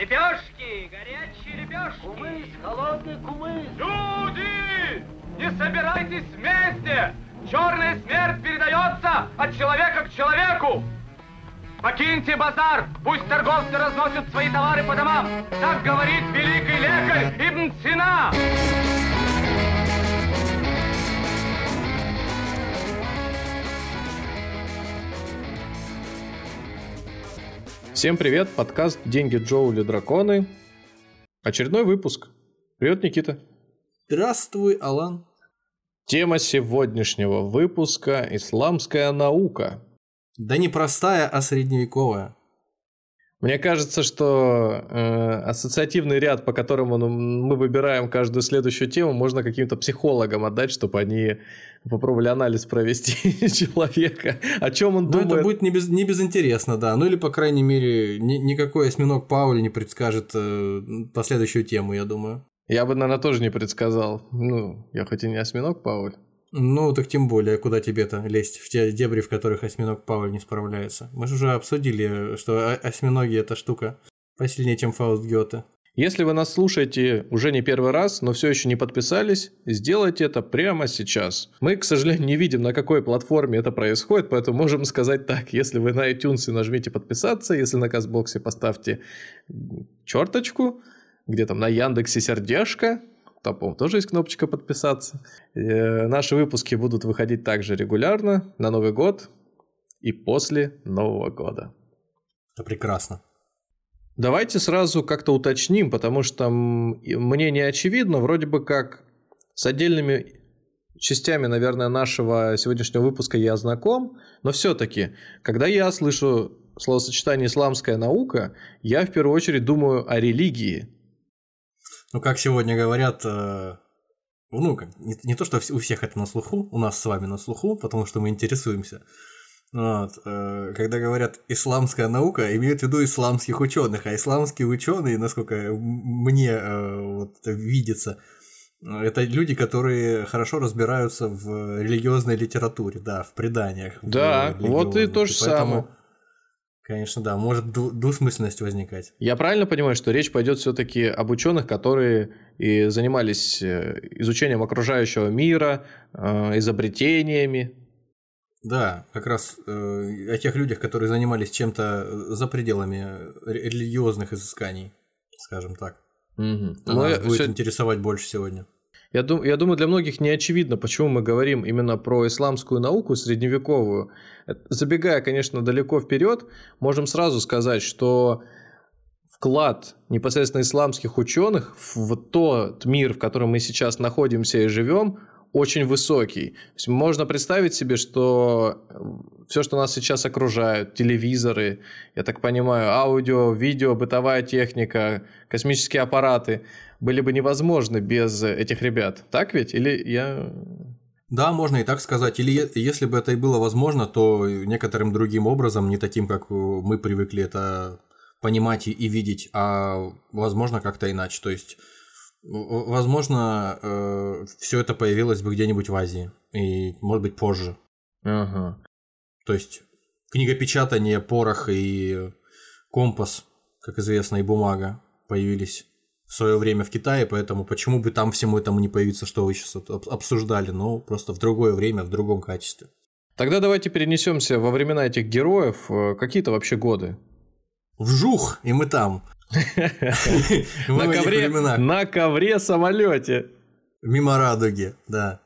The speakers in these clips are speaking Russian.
Лепешки, горячие лепешки. Кумыс, холодный кумыс. Люди, не собирайтесь вместе. Черная смерть передается от человека к человеку. Покиньте базар, пусть торговцы разносят свои товары по домам. Так говорит великий лекарь Ибн Сина. Всем привет, подкаст «Деньги Джоули Драконы». Очередной выпуск. Привет, Никита. Здравствуй, Алан. Тема сегодняшнего выпуска – исламская наука. Да не простая, а средневековая. Мне кажется, что э, ассоциативный ряд, по которому ну, мы выбираем каждую следующую тему, можно каким-то психологам отдать, чтобы они попробовали анализ провести человека. О чем он Ну, думает. это будет не, без, не безинтересно, да. Ну или, по крайней мере, ни- никакой осьминог Пауль не предскажет э, последующую тему, я думаю. Я бы, наверное, тоже не предсказал. Ну, я хоть и не осьминог, Пауль. Ну, так тем более, куда тебе-то лезть в те дебри, в которых осьминог Пауль не справляется. Мы же уже обсудили, что осьминоги – это штука посильнее, чем Фауст Гёте. Если вы нас слушаете уже не первый раз, но все еще не подписались, сделайте это прямо сейчас. Мы, к сожалению, не видим, на какой платформе это происходит, поэтому можем сказать так. Если вы на iTunes нажмите подписаться, если на Казбоксе поставьте черточку, где там на Яндексе сердечко, там, по-моему, тоже есть кнопочка подписаться. Э, Наши выпуски будут выходить также регулярно на Новый год и после Нового года. Это прекрасно. Давайте сразу как-то уточним, потому что мне не очевидно, вроде бы как с отдельными частями, наверное, нашего сегодняшнего выпуска я знаком, но все-таки, когда я слышу словосочетание «исламская наука», я в первую очередь думаю о религии. Ну, как сегодня говорят, э, ну, как, не, не то, что у всех это на слуху, у нас с вами на слуху, потому что мы интересуемся. Вот, э, когда говорят исламская наука, имеют в виду исламских ученых, а исламские ученые, насколько мне э, вот, видится, это люди, которые хорошо разбираются в религиозной литературе, да, в преданиях. в Да, вот и то же поэтому, самое. Конечно, да, может двусмысленность возникать. Я правильно понимаю, что речь пойдет все-таки об ученых, которые и занимались э, изучением окружающего мира, э, изобретениями, Да, как раз э, о тех людях, которые занимались чем-то за пределами ре- религиозных изысканий, скажем так. Это Но нас будет всё- интересовать больше сегодня. Я, дум, я думаю, для многих не очевидно, почему мы говорим именно про исламскую науку средневековую. Это- Забегая, конечно, далеко вперед, можем сразу сказать, что вклад непосредственно исламских ученых в тот мир, в котором мы сейчас находимся и живем, очень высокий. Можно представить себе, что все, что нас сейчас окружает, телевизоры, я так понимаю, аудио, видео, бытовая техника, космические аппараты, были бы невозможны без этих ребят. Так ведь? Или я... Да, можно и так сказать. Или если бы это и было возможно, то некоторым другим образом, не таким, как э, мы привыкли это понимать и, видеть, а возможно как-то иначе. То есть, возможно, все это появилось бы где-нибудь в Азии. И, может быть, позже. Ага. То есть книгопечатание, порох и компас, как известно, и бумага появились в свое время в Китае, поэтому почему бы там всему этому не появиться, что вы сейчас обсуждали, но просто в другое время, в другом качестве. Тогда давайте перенесемся во времена этих героев. Э, Какие-то вообще годы? Вжух, и мы там. На ковре, на ковре самолете. Мимо радуги, да.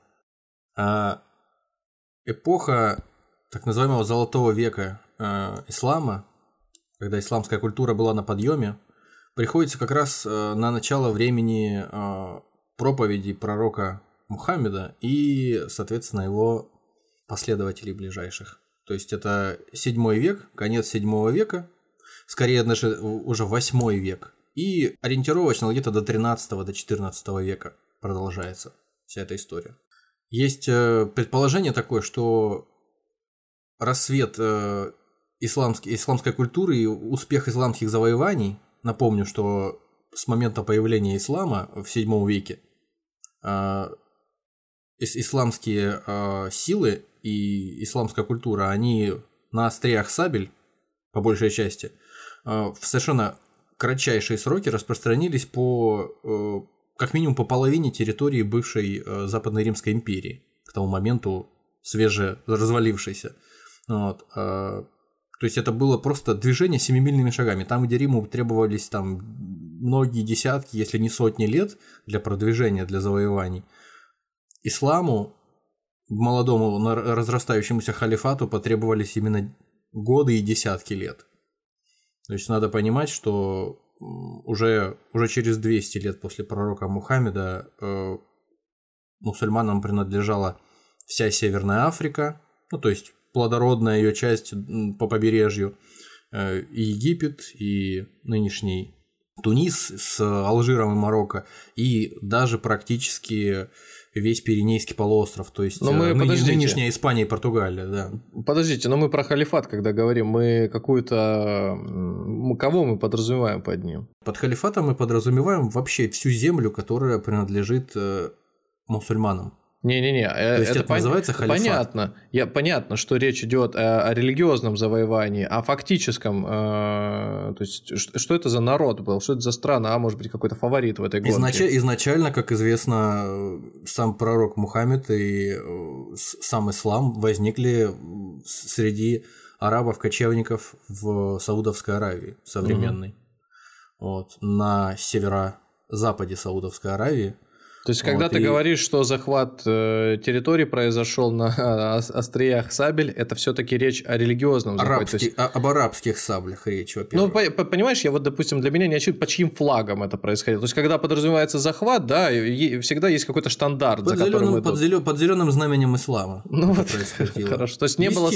А, эпоха так называемого золотого века э, ислама, когда исламская культура была на подъеме, приходится как раз э, на начало времени э, проповеди пророка Мухаммеда и, соответственно, его последователей ближайших. То есть это 7 век, конец 7 века, скорее даже уже 8 век. И ориентировочно где-то до 13 до 14 века продолжается вся эта история. Есть э, предположение такое, что рассвет исламский, исламской культуры и успех исламских завоеваний, напомню, что с момента появления ислама в 7 веке э, ис- исламские э, силы и исламская культура, они на остриях сабель, по большей части, э, в совершенно кратчайшие сроки распространились по э, как минимум по половине территории бывшей э, Западной Римской империи, к тому моменту свеже развалившейся. Вот. То есть это было просто движение семимильными шагами. Там, где Риму требовались там многие десятки, если не сотни лет для продвижения, для завоеваний, исламу, молодому разрастающемуся халифату потребовались именно годы и десятки лет. То есть надо понимать, что уже, уже через 200 лет после пророка Мухаммеда э, мусульманам принадлежала вся Северная Африка, ну то есть плодородная ее часть по побережью, э, и Египет, и нынешний Тунис с Алжиром и Марокко, и даже практически весь Пиренейский полуостров, то есть Но мы- э, ныне- подождите. нынешняя Испания и Португалия, да. Подождите, но мы про халифат, когда говорим, мы какую-то... мы Кого мы подразумеваем под ним? Под халифатом мы подразумеваем вообще всю землю, которая принадлежит э, мусульманам. Не-не-не, э, То есть это пон- называется халифат? Понятно. Я, понятно, что речь идет о, о религиозном завоевании, о фактическом. э, то есть, ш- что это за народ был, что это за страна, а может быть какой-то фаворит в этой гонке. Изнач- изначально, как известно, сам пророк Мухаммед и э, сам ислам возникли среди арабов-кочевников в Саудовской Аравии современной. Вот, на северо-западе Саудовской Аравии. То есть, когда Вот, ты и- говоришь, что захват э, территории произошел на ос- остриях сабель, это все-таки речь о религиозном захвате. То есть, Арабский, о- об арабских саблях речь, Ну, во-первых. по- по- понимаешь, я вот, допустим, для меня не очевидно, по чьим флагом это происходило. То есть, когда подразумевается захват, да, всегда есть какой-то стандарт, под, за которым зеленым, идут. под, зелё- под зеленым знаменем ислама. Ну это вот, происходило. хорошо. То есть, не было,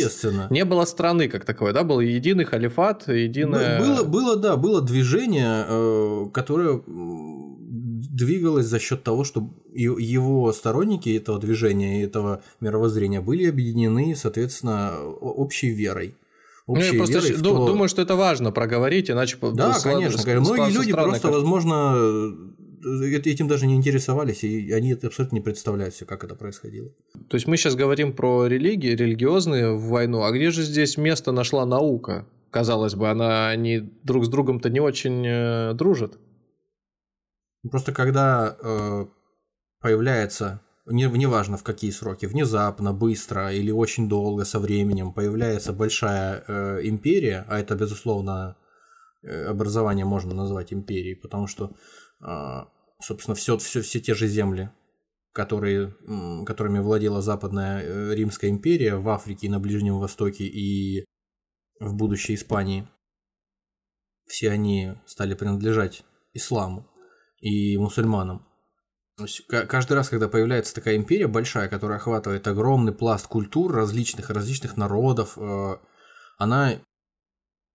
не было страны как таковой, да, был единый халифат, единое... Было, было, да, было движение, э, которое двигалось за счет того, что его сторонники этого движения, и этого мировоззрения были объединены, соответственно, общей верой. Ну, я просто верой щ- в ду- то- думаю, что это важно проговорить, иначе... Да, склад- конечно. конечно. Многие люди странно, просто, как- возможно, э, этим даже не интересовались, и они это абсолютно не представляют себе, как это происходило. То есть, мы сейчас говорим про религии, религиозные в войну, а где же здесь место нашла наука? Казалось бы, она они друг с другом-то не очень э, дружат. Просто когда э, появляется, не, неважно в какие сроки, внезапно, быстро или очень долго со временем появляется большая э, империя, а это, безусловно, э, образование можно назвать империей, потому что, э, собственно, все, все, все те же земли, которые, которыми владела Западная э, Римская империя в Африке и на Ближнем Востоке и в будущей Испании, все они стали принадлежать исламу и мусульманам. Каждый раз, когда появляется такая империя большая, которая охватывает огромный пласт культур различных различных народов, э, она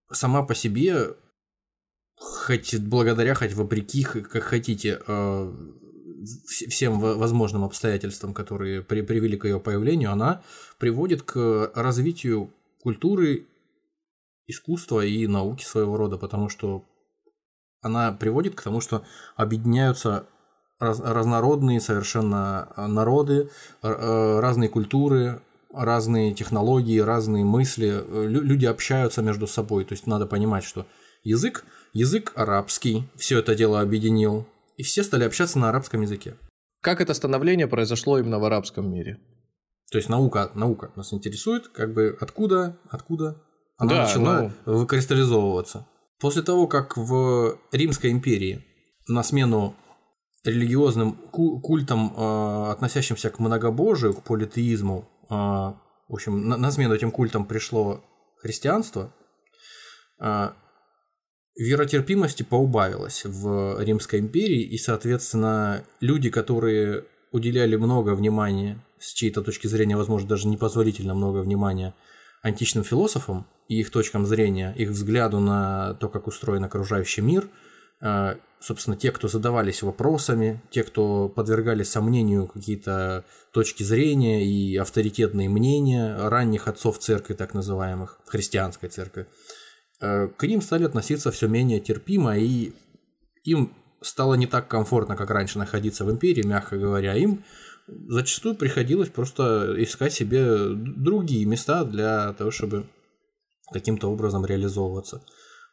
сама по себе, хоть благодаря, хоть вопреки, как хотите, э, вс- всем во- возможным обстоятельствам, которые при- привели к ее появлению, она приводит к развитию культуры, искусства и науки своего рода, потому что она приводит к тому, что объединяются раз- разнородные совершенно э, народы, р- э, разные культуры, разные технологии, разные мысли. Э, лю- Люди общаются между собой. То есть надо понимать, что язык, язык арабский все это дело объединил, и все стали общаться на арабском языке. Как это становление произошло именно в арабском мире? То есть наука, наука нас интересует, как бы откуда, откуда она Да, начала ну. выкристаллизовываться. После того, как в Римской империи на смену религиозным ку- культам, э, относящимся к многобожию, к политеизму, э, в общем, на, смену этим культам пришло христианство, э, веротерпимости поубавилось в Римской империи, и, соответственно, люди, которые уделяли много внимания, с чьей-то точки зрения, возможно, даже непозволительно много внимания античным философам и их точкам зрения, их взгляду на то, как устроен окружающий мир, э, собственно, те, кто задавались вопросами, те, кто подвергали сомнению какие-то точки зрения и авторитетные мнения ранних отцов церкви, так называемых, христианской церкви, э, к ним стали относиться все менее терпимо, и им стало не так комфортно, как раньше находиться в империи, мягко говоря, им зачастую приходилось просто искать себе другие места для того, чтобы каким-то образом реализовываться.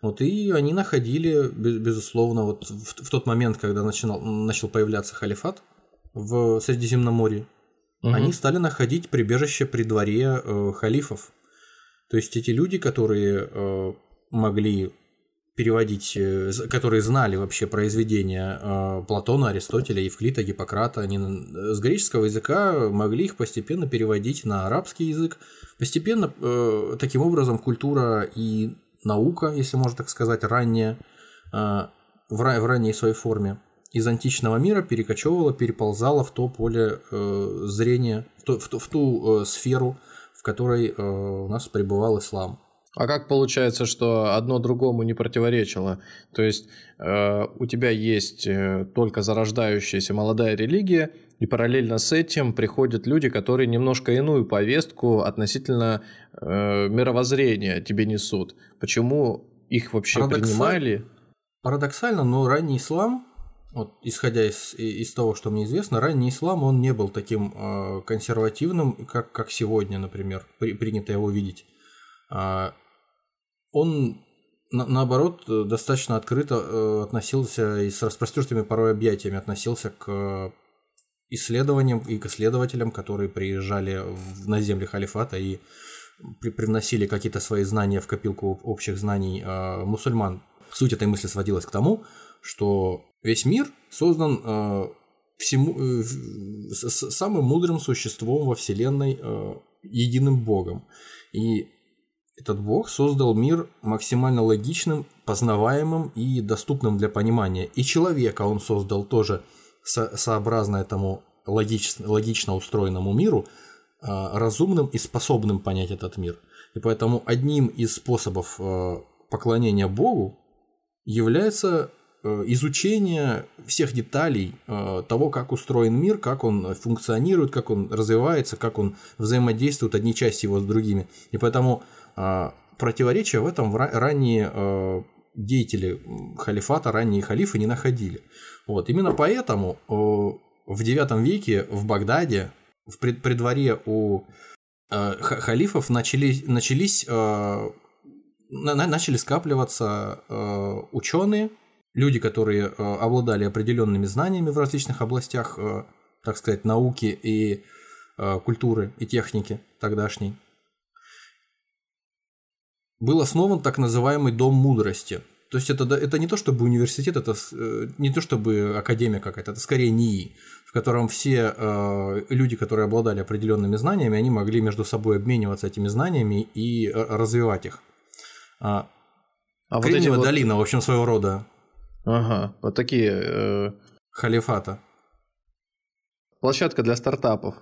Вот, и они находили, безусловно, вот в, в тот момент, когда начинал, начал появляться халифат в Средиземноморье, угу. они стали находить прибежище при дворе э, халифов. То есть эти люди, которые э, могли переводить, э, которые знали вообще произведения э, Платона, Аристотеля, Евклида, Гиппократа, они с греческого языка могли их постепенно переводить на арабский язык. Постепенно э, таким образом культура и наука, если можно так сказать, ранняя, в ранней своей форме, из античного мира перекочевывала, переползала в то поле зрения, в ту, в ту, в ту сферу, в которой у нас пребывал ислам. А как получается, что одно другому не противоречило? То есть э, у тебя есть э, только зарождающаяся молодая религия, и параллельно с этим приходят люди, которые немножко иную повестку относительно э, мировоззрения тебе несут. Почему их вообще Парадоксаль... принимали? Парадоксально, но ранний ислам, вот исходя из, из того, что мне известно, ранний ислам, он не был таким э, консервативным, как, как сегодня, например, при, принято его видеть. А, он, на, наоборот, достаточно открыто э, относился и с распростертыми порой объятиями относился к исследованиям и к исследователям, которые приезжали в, на земли халифата и при, привносили какие-то свои знания в копилку общих знаний э, мусульман. Суть этой мысли сводилась к тому, что весь мир создан э, всему, э, с, самым мудрым существом во Вселенной, э, единым Богом. И этот бог создал мир максимально логичным, познаваемым и доступным для понимания. И человека он создал тоже со сообразно этому логично, логично устроенному миру, э, разумным и способным понять этот мир. И поэтому одним из способов э, поклонения Богу является э, изучение всех деталей того, как устроен мир, как он функционирует, как он развивается, как он взаимодействует одни части его с другими. И поэтому а, противоречия в этом ранние э, деятели халифата, ранние халифы не находили. Вот. Именно поэтому э, в IX веке в Багдаде, в пред, при дворе у э, халифов начались, начались начали скапливаться ученые, люди, которые обладали определенными знаниями в различных областях, так сказать, науки и культуры и техники тогдашней был основан так называемый Дом мудрости. То есть это, это не то чтобы университет, это э, не то чтобы академия какая-то, это скорее НИИ, в котором все э, люди, которые обладали определенными знаниями, они могли между собой обмениваться этими знаниями и э, развивать их. А, а Кремниевая вот долина, вот... в общем, своего рода. Ага, вот такие... Э... Халифата. Площадка для стартапов.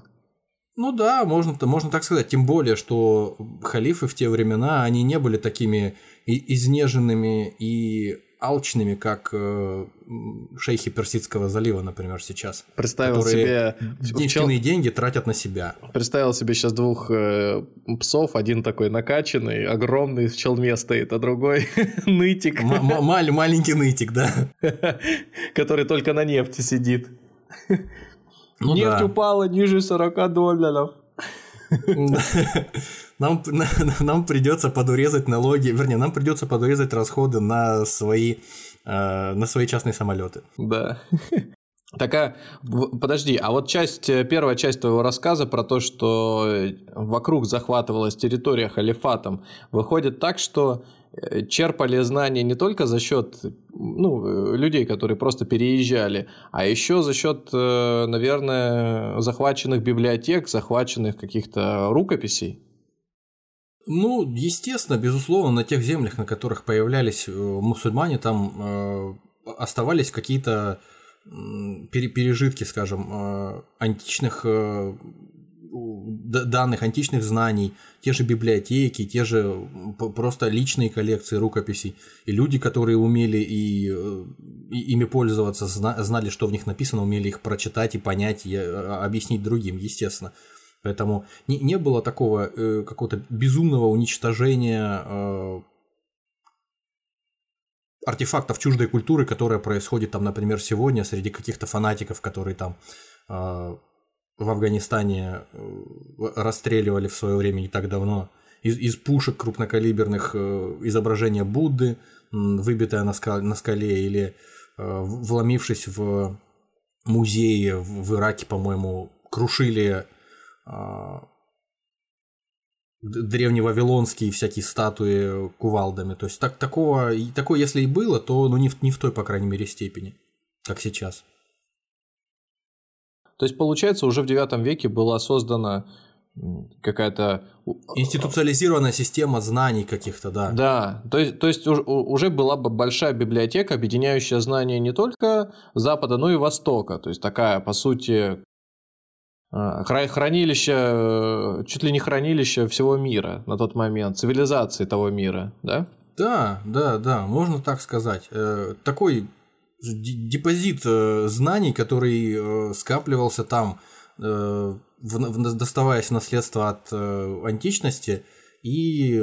Ну да, можно, можно так сказать. Тем более, что халифы в те времена, они не были такими изнеженными и алчными, как э, шейхи Персидского залива, например, сейчас. Представил себе... Нефтяные деньги тратят на себя. Представил себе сейчас двух э, псов, один такой накачанный, огромный, в челме стоит, а другой нытик. Маленький нытик, да. Который только на нефти сидит. Ну, Нефть да. упала ниже 40 долларов. Нам, нам придется подурезать налоги, вернее, нам придется подурезать расходы на свои, э, на свои частные самолеты. Да. Так, а, подожди, а вот часть, э, первая часть твоего рассказа про то, что э, вокруг захватывалась территория халифатом, выходит так, что черпали знания не только за счет ну, людей, которые просто переезжали, а еще за счет, э, наверное, захваченных библиотек, захваченных каких-то рукописей. Ну, естественно, безусловно, на тех землях, на которых появлялись э, мусульмане, там оставались какие-то пережитки, скажем, античных данных, античных знаний, те же библиотеки, те же просто личные коллекции рукописей. И люди, которые умели и, э, и ими пользоваться, знали, что в них написано, умели их прочитать и понять, и э, объяснить другим, естественно. Поэтому не, не было такого э, какого-то безумного уничтожения э, артефактов чуждой культуры, которая происходит там, например, сегодня среди каких-то фанатиков, которые там э, в Афганистане э, расстреливали в свое время не так давно из, из пушек крупнокалиберных э, изображения Будды, выбитая на, скале, на скале, или вломившись в музеи в Ираке, по-моему, крушили древневавилонские всякие статуи кувалдами. То есть так, такого, такое, если и было, то ну, не, в, не в той, по крайней мере, степени, как сейчас. То есть, получается, уже в IX веке была создана какая-то... Институциализированная система знаний каких-то, да. Да, то есть, то есть уже была бы большая библиотека, объединяющая знания не только Запада, но и Востока. То есть такая, по сути, а, хранилище, э, чуть ли не хранилище всего мира на тот момент, цивилизации того мира, да? Да, да, да, можно так сказать. Э, такой депозит э, знаний, который скапливался там, доставаясь наследство от античности, и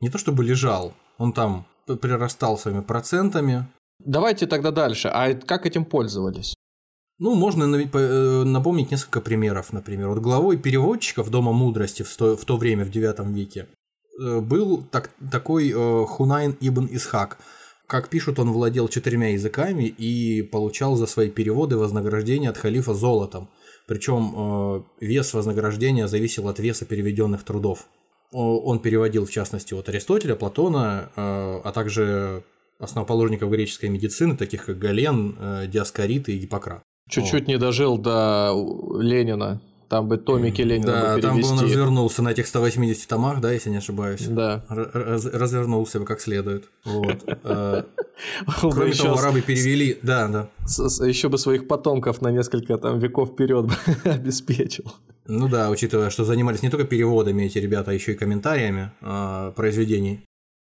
не то чтобы лежал, он там прирастал своими процентами. Давайте тогда дальше. А как этим пользовались? Ну, можно э, напомнить несколько примеров, например. Вот главой переводчиков Дома мудрости в то, в то время, в IX веке, э, был так, такой э, Хунайн ибн Исхак. Как пишут, он владел четырьмя языками и получал за свои переводы вознаграждение от халифа золотом. Причем вес вознаграждения зависел от веса переведенных трудов. Он переводил, в частности, от Аристотеля, Платона, а также основоположников греческой медицины, таких как Гален, Диаскорид и Гиппократ. Чуть-чуть не дожил до Ленина. Там бы томики Ленина да, бы там бы он развернулся на этих 180 томах, да, если не ошибаюсь. Да. Раз, развернулся бы как следует. Вот. Э, кроме того, арабы перевели, да, да. Еще бы своих потомков на несколько там веков вперед обеспечил. Ну да, учитывая, что занимались не только переводами эти ребята, а еще и комментариями а, произведений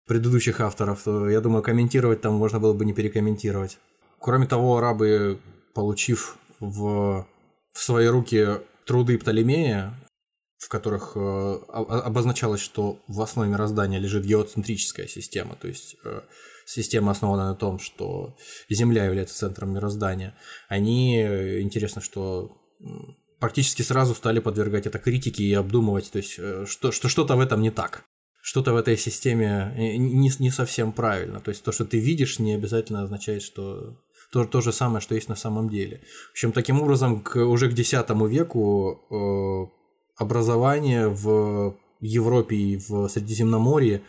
предыдущих авторов, то я думаю, комментировать там можно было бы не перекомментировать. Кроме того, арабы получив в, в свои руки труды Птолемея, в которых э, обозначалось, что в основе мироздания лежит геоцентрическая система, то есть э, система основана на том, что Земля является центром мироздания, они, э, интересно, что практически сразу стали подвергать это критике и обдумывать, то есть что, что что-то в этом не так, что-то в этой системе не, не совсем правильно, то есть то, что ты видишь, не обязательно означает, что то, то же самое, что есть на самом деле. В общем, таким образом, к, уже к X веку э, образование в Европе и в Средиземноморье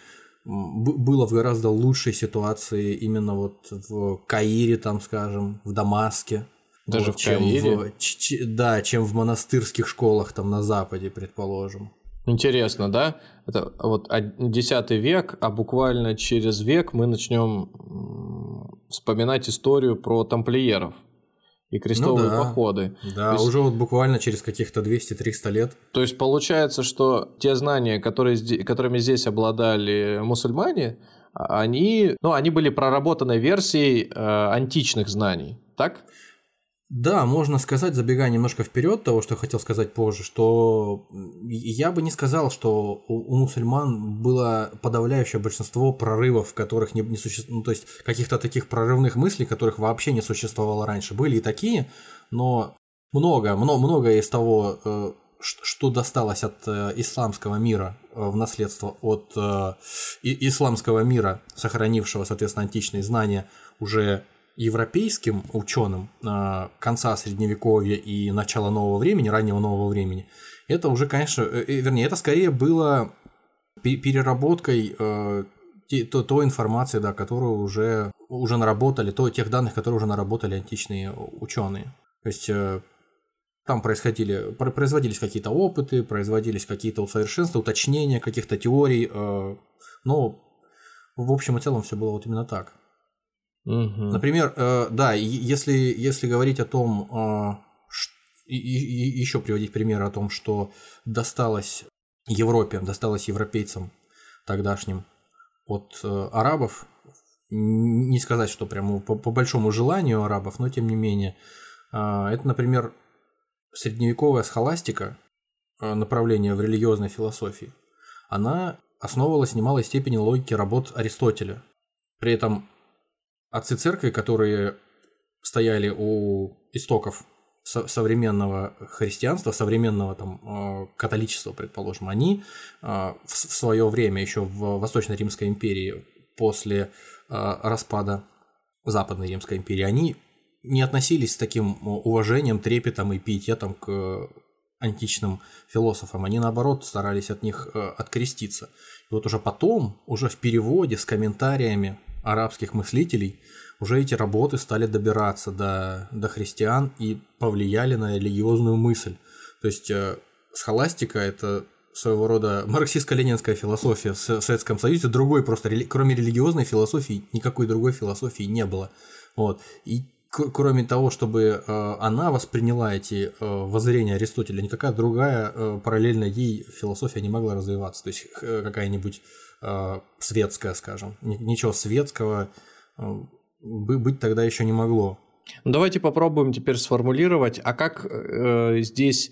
было в гораздо лучшей ситуации именно вот в Каире, там, скажем, в Дамаске. Даже вот, в чем Каире? В, ч, да, чем в монастырских школах там на Западе, предположим. Интересно, да? Это вот X век, а буквально через век мы начнем вспоминать историю про тамплиеров и крестовые ну, да. походы. Да, есть, уже вот буквально через каких-то 200-300 лет. То есть получается, что те знания, которые, которыми здесь обладали мусульмане, а, они, ну, они были проработанной версией э, античных знаний, так? Да, можно сказать, забегая немножко вперед того, что хотел сказать позже, что я бы не сказал, что у, у мусульман было подавляющее большинство прорывов, которых не, не существовало, ну, то есть каких-то таких прорывных мыслей, которых вообще не существовало раньше. Были и такие, но много, много, многое из того, э, что досталось от э, исламского мира э, в наследство от исламского мира, сохранившего, соответственно, античные знания, уже европейским ученым а, конца средневековья и начала нового времени, раннего нового времени, это уже, конечно, э, э, вернее, это скорее было переработкой э, той, информации, да, которую уже, уже наработали, то, тех данных, которые уже наработали античные ученые. То есть там происходили, производились какие-то опыты, производились какие-то усовершенствования, уточнения каких-то теорий, но в общем и целом все было вот именно так. Угу. Например, э, да, если, если говорить о том, э, и, и, еще приводить примеры о том, что досталось Европе, досталось европейцам тогдашним от э, арабов, не сказать, что прямо по, по большому желанию арабов, но тем не менее, э, это, например, средневековая схоластика, э, направление в религиозной философии, она основывалась в немалой степени логике работ Аристотеля. При этом отцы церкви, которые стояли у истоков современного христианства, современного там э, католичества, предположим, они э, в свое время еще в Восточно-Римской империи после э, распада Западной Римской империи, они не относились с таким уважением, трепетом и пиететом к античным философам. Они, наоборот, старались от них откреститься. И вот уже потом, уже в переводе с комментариями арабских мыслителей, уже эти работы стали добираться до, до христиан и повлияли на религиозную мысль. То есть э, схоластика – это своего рода марксистско-ленинская философия в Советском Союзе, другой просто, кроме религиозной философии, никакой другой философии не было. Вот. И кроме того, чтобы э, она восприняла эти э, воззрения Аристотеля, никакая другая параллельно ей философия не могла развиваться. То есть какая-нибудь светская, скажем. Ничего светского быть тогда еще не могло. Ну, давайте попробуем теперь сформулировать, а как э, здесь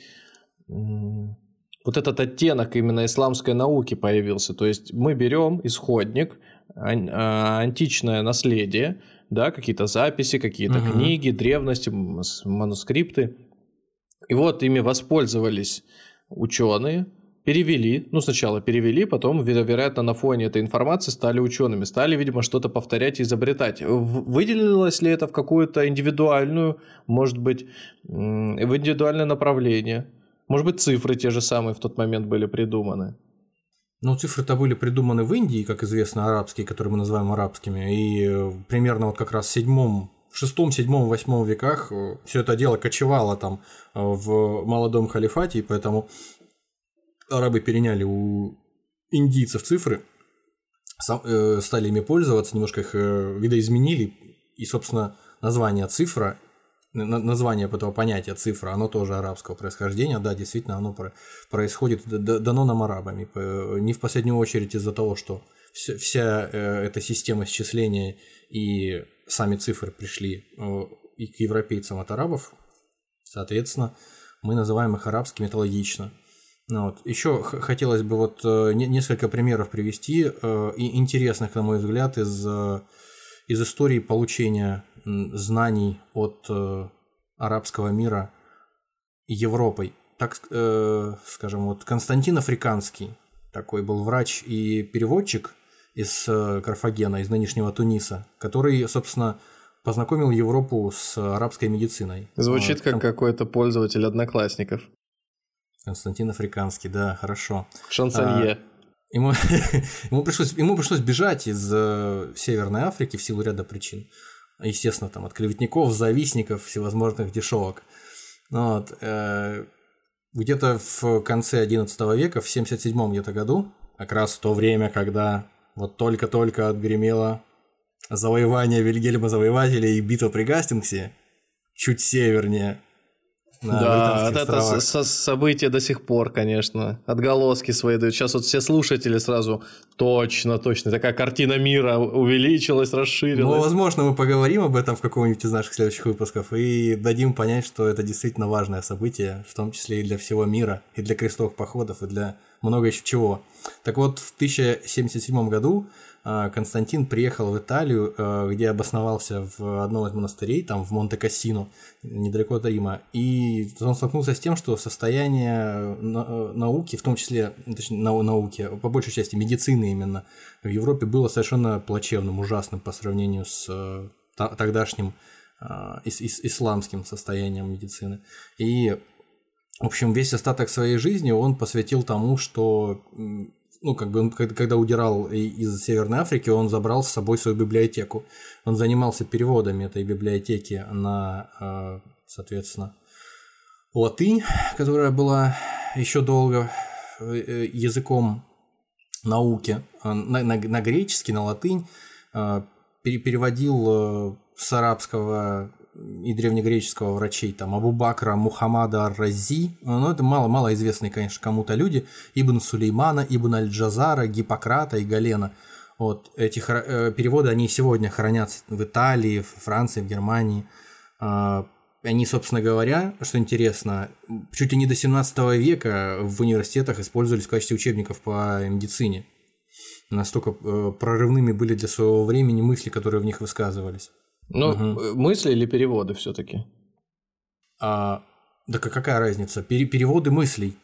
вот этот оттенок именно исламской науки появился. То есть мы берем исходник, а, античное наследие, да, какие-то записи, какие-то угу. книги, древности, манускрипты. И вот ими воспользовались ученые, перевели, ну сначала перевели, потом, вероятно, на фоне этой информации стали учеными, стали, видимо, что-то повторять и изобретать. Выделилось ли это в какую-то индивидуальную, может быть, в индивидуальное направление? Может быть, цифры те же самые в тот момент были придуманы? Ну, цифры-то были придуманы в Индии, как известно, арабские, которые мы называем арабскими, и э, примерно вот как раз в седьмом в шестом, седьмом, восьмом веках э, все это дело кочевало там э, в молодом халифате, и поэтому арабы переняли у индийцев цифры, стали ими пользоваться, немножко их видоизменили, и, собственно, название цифра название этого понятия цифра, оно тоже арабского происхождения, да, действительно, оно происходит, дано нам арабами, не в последнюю очередь из-за того, что вся э, эта система счисления и сами цифры пришли э, и к европейцам от арабов, соответственно, мы называем их арабскими, логично. Ну, вот. Еще хотелось бы вот э, несколько примеров привести, и интересных, на мой взгляд, из, из истории получения знаний от э, арабского мира Европой. Так, э, скажем, вот Константин Африканский, такой был врач и переводчик из э, Карфагена, из нынешнего Туниса, который, собственно, познакомил Европу с арабской медициной. Звучит вот, как какой-то пользователь одноклассников. Константин Африканский, да, хорошо. Шансонье. А, ему, ему, пришлось, ему пришлось бежать из э, Северной Африки в силу ряда причин естественно, там от клеветников, завистников, всевозможных дешевок. Ну вот, э, где-то в конце XI века, в 77 где-то году, как раз в то время, когда вот только-только отгремело завоевание Вильгельма Завоевателя и битва при Гастингсе, чуть севернее да, это со события до сих пор, конечно. Отголоски свои дают. Сейчас вот все слушатели сразу точно, точно. Такая картина мира увеличилась, расширилась. Ну, возможно, мы поговорим об этом в каком-нибудь из наших следующих выпусков и дадим понять, что это действительно важное событие, в том числе и для всего мира, и для крестовых походов, и для много еще чего. Так вот, в 1077 году Константин приехал в Италию, а, где обосновался в одном из монастырей, там в Монте-Кассино, недалеко от Рима, и он столкнулся с тем, что состояние науки, в том числе точнее, науки, по большей части медицины именно, в Европе было совершенно плачевным, ужасным по сравнению с э, тогдашним а, исламским состоянием медицины. И в общем, весь остаток своей жизни он посвятил тому, что ну, как бы он, когда удирал из Северной Африки, он забрал с собой свою библиотеку. Он занимался переводами этой библиотеки на, э, соответственно, латынь, которая была еще долго э, языком науки, на, на, на греческий, на латынь, э, переводил с арабского и древнегреческого врачей, там, Абу Бакра, Мухаммада Рази, ну, это мало-мало известные, конечно, кому-то люди, Ибн Сулеймана, Ибн Аль-Джазара, Гиппократа и Галена. Вот эти э, переводы, они сегодня хранятся в Италии, в Франции, в Германии. Э, они, собственно говоря, что интересно, чуть ли не до 17 века в университетах использовались в качестве учебников по медицине. Настолько э, прорывными были для своего времени мысли, которые в них высказывались. Ну, угу. мысли или переводы все-таки? А, да какая разница? Пере переводы мыслей.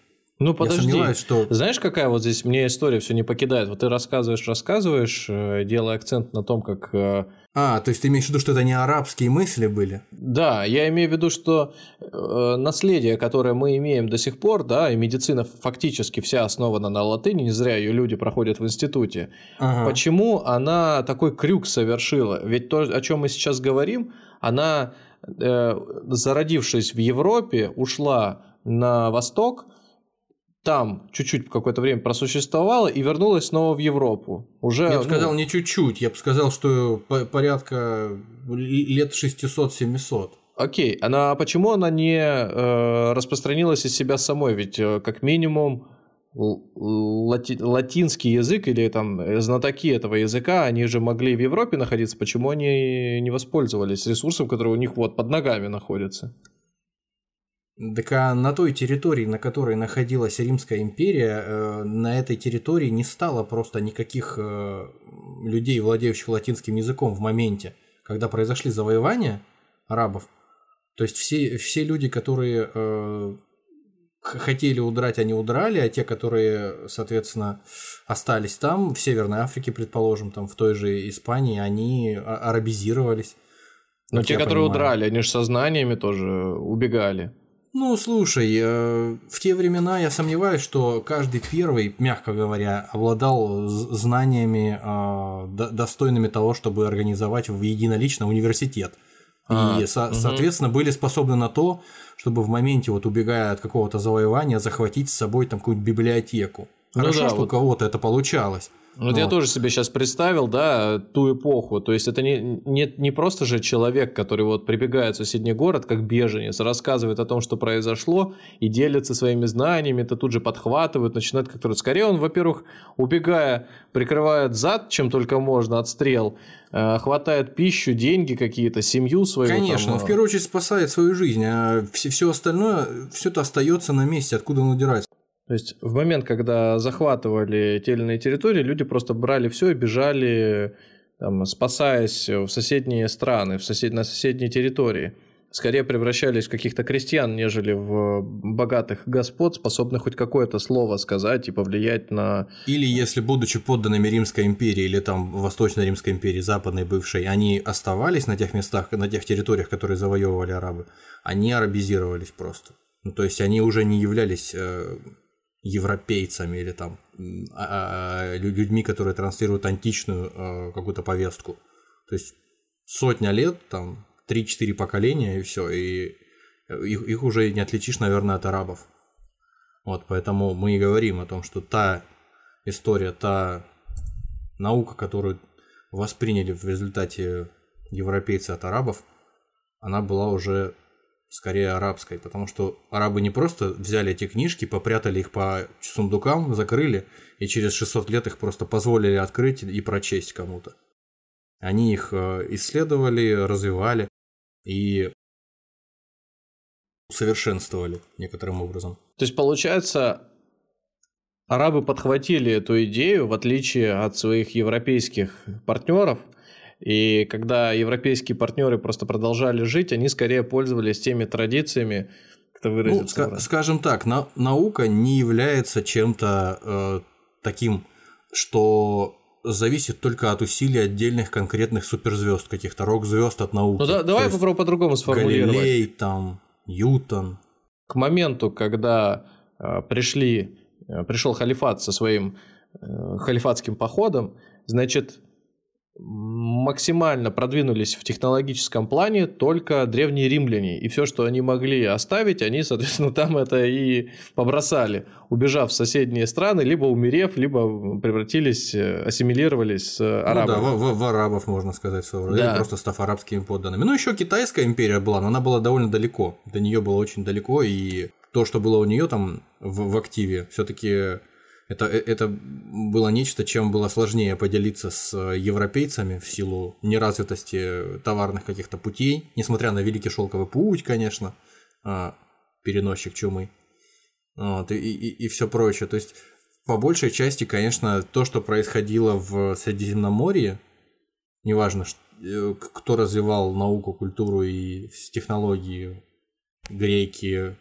Ну подожди, сомневаюсь, что- знаешь, какая вот здесь мне история все не покидает? Вот ты рассказываешь, рассказываешь, э, делая акцент на том, как... э, А, то есть ты имеешь в виду, что это не арабские мысли были? Да, я имею в виду, что э, наследие, которое мы имеем до сих пор, да, и медицина фактически вся основана на латыни, не зря ее люди проходят в институте. Ага. Почему она такой крюк совершила? Ведь то, о чем мы сейчас говорим, она, э, зародившись в Европе, ушла на восток, там чуть-чуть какое-то время просуществовала и вернулась снова в Европу. Уже, Я бы ну, сказал не чуть-чуть, я бы сказал, что по- порядка лет 600-700. Окей, она почему она не э, распространилась из себя самой? Ведь э, как минимум лати- латинский язык или там э, знатоки этого языка, они же могли в Европе находиться. Почему они не воспользовались ресурсом, который у них вот под ногами находится? Так а на той территории, на которой находилась Римская империя, э, на этой территории не стало просто никаких э, людей, владеющих латинским языком в моменте, когда произошли завоевания арабов. То есть все, все люди, которые э, хотели удрать, они удрали, а те, которые, соответственно, остались там, в Северной Африке, предположим, там в той же Испании, они а- арабизировались. Но те, которые понимаю. удрали, они же сознаниями тоже убегали. Ну, слушай, э, в те времена я сомневаюсь, что каждый первый, мягко говоря, обладал знаниями, э, до- достойными того, чтобы организовать в единолично университет. А, И, со- мгм. соответственно, были способны на то, чтобы в моменте, вот убегая от какого-то завоевания, захватить с собой там какую-нибудь библиотеку. Ну Хорошо, да, что вот. у кого-то это получалось. Вот я Вот. тоже себе сейчас представил, да, ту эпоху. То есть это не, не, не просто же человек, который вот прибегает в соседний город как беженец, рассказывает о том, что произошло, и делится своими знаниями, это тут же подхватывают, начинает как-то... Скорее он, во-первых, убегая, прикрывает зад, чем только можно, от стрел, э, хватает пищу, деньги какие-то, семью свою. Конечно, там, он в первую очередь спасает свою жизнь, а все, все остальное, все это остается на месте, откуда он удирает. То есть в момент, когда захватывали те или иные территории, люди просто брали все и бежали, там, спасаясь в соседние страны, в сосед... на соседние территории. Скорее превращались в каких-то крестьян, нежели в богатых господ, способных хоть какое-то слово сказать и повлиять на... Или если, будучи подданными Римской империи или там Восточной Римской империи, Западной бывшей, они оставались на тех местах, на тех территориях, которые завоевывали арабы, они арабизировались просто. Ну, то есть они уже не являлись э, европейцами или там а- а- лю- людьми, которые транслируют античную э, какую-то повестку. То есть сотня лет, там 3-4 поколения и все, и их, их уже не отличишь, наверное, от арабов. Вот, поэтому мы и говорим о том, что та история, та наука, которую восприняли в результате европейцы от арабов, она была уже скорее арабской, потому что арабы не просто взяли эти книжки, попрятали их по сундукам, закрыли, и через 600 лет их просто позволили открыть и прочесть кому-то. Они их э, исследовали, развивали и усовершенствовали некоторым образом. То есть, получается, арабы подхватили эту идею, в отличие от своих европейских партнеров, и когда европейские партнеры просто продолжали жить, они скорее пользовались теми традициями, как-то Ну, ска- скажем так, на- наука не является чем-то э, таким, что зависит только от усилий отдельных конкретных суперзвезд, каких-то рок-звезд от науки. ну да, давай есть попробуем по-другому сформулировать. Галилей, там, Ньютон. К моменту, когда э, пришли, э, пришел халифат со своим э, халифатским походом, значит, максимально продвинулись в технологическом плане только древние римляне. И все, что они могли оставить, они, соответственно, там это и побросали, убежав в соседние страны, либо умерев, либо превратились, э, ассимилировались с Ну арабами. да, в, в- в арабов, можно сказать, рода, Да. просто став арабскими подданными. Ну, еще китайская империя была, но она была довольно далеко. До нее было очень далеко, и то, что было у нее там в, в активе, все-таки это, э, это было нечто, чем было сложнее поделиться с европейцами в силу неразвитости товарных каких-то путей, несмотря на Великий Шелковый путь, конечно, а, переносчик чумы. Вот, и, и, все прочее. То есть, по большей части, конечно, то, что происходило в Средиземноморье, неважно, э, кто развивал науку, культуру и технологии, греки,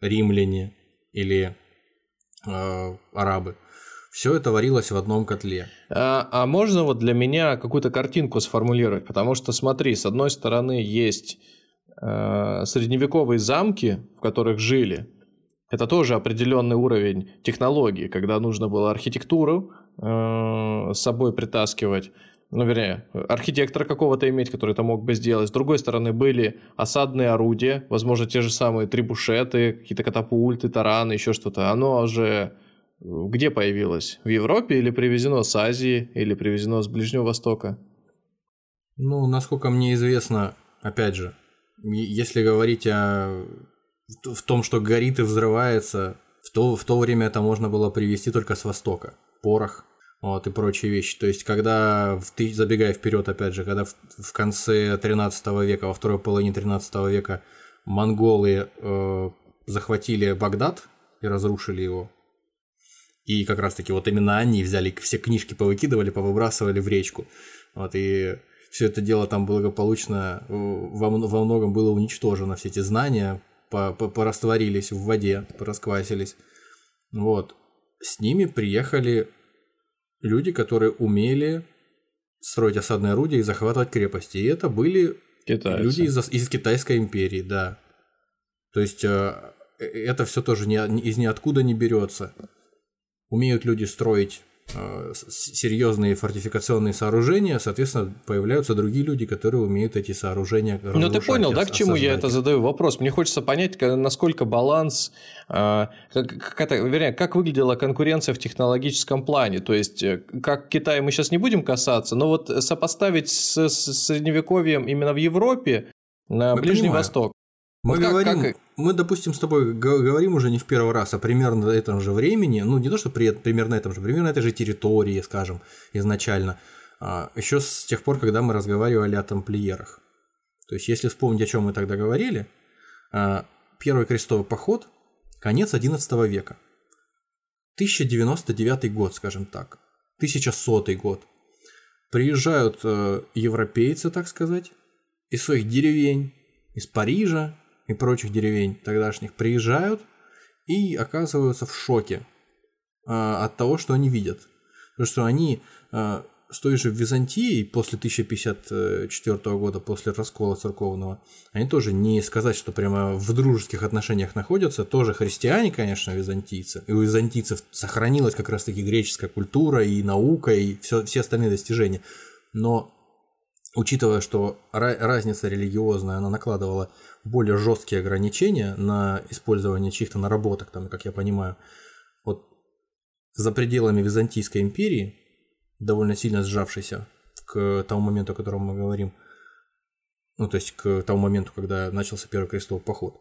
римляне или э, арабы. Все это варилось в одном котле. А, а можно вот для меня какую-то картинку сформулировать? Потому что, смотри, с одной стороны есть э, средневековые замки, в которых жили. Это тоже определенный уровень технологий, когда нужно было архитектуру э, с собой притаскивать ну, вернее, архитектора какого-то иметь, который это мог бы сделать. С другой стороны, были осадные орудия, возможно, те же самые трибушеты, какие-то катапульты, тараны, еще что-то. Оно же где появилось? В Европе или привезено с Азии, или привезено с Ближнего Востока? Ну, насколько мне известно, опять же, если говорить о в том, что горит и взрывается, в то, в то время это можно было привезти только с Востока. Порох, вот, и прочие вещи. То есть, когда, ты забегая вперед, опять же, когда в, в конце 13 века, во второй половине 13 века монголы э, захватили Багдад и разрушили его, и как раз-таки вот именно они взяли все книжки, повыкидывали, повыбрасывали в речку. Вот, и все это дело там благополучно во, во многом было уничтожено, все эти знания по, по, порастворились в воде, порасквасились. Вот. С ними приехали люди, которые умели строить осадные орудия и захватывать крепости. И это были Китайцы. люди из, из Китайской империи, да. То есть э, э, это все тоже не, из ниоткуда не берется умеют люди строить серьезные фортификационные сооружения, соответственно, появляются другие люди, которые умеют эти сооружения Ну, ты понял, да, к чему я это задаю вопрос? Мне хочется понять, насколько баланс, э, как, это, вернее, как выглядела конкуренция в технологическом плане. То есть, э, как Китай мы сейчас не будем касаться, но вот сопоставить с, с средневековьем именно в Европе, на Ближний понимаем. Восток. Мы вот говорим, как... мы, допустим, с тобой говорим уже не в первый раз, а примерно на этом же времени, ну не то, что при, примерно на этом же, примерно на этой же территории, скажем, изначально, а, еще с тех пор, когда мы разговаривали о тамплиерах. То есть, если вспомнить, о чем мы тогда говорили, а, первый крестовый поход, конец XI века, 1099 год, скажем так, 1100 год. Приезжают э, европейцы, так сказать, из своих деревень, из Парижа, и прочих деревень тогдашних приезжают и оказываются в шоке э, от того, что они видят. Потому что они э, с той же Византией после 1054 года, после раскола церковного, они тоже не сказать, что прямо в дружеских отношениях находятся, тоже христиане, конечно, византийцы. И у византийцев сохранилась как раз-таки греческая культура и наука, и все, все остальные достижения. Но учитывая, что разница религиозная, она накладывала более жесткие ограничения на использование чьих-то наработок, там, как я понимаю, вот за пределами Византийской империи, довольно сильно сжавшейся к тому моменту, о котором мы говорим, ну, то есть к тому моменту, когда начался первый крестовый поход.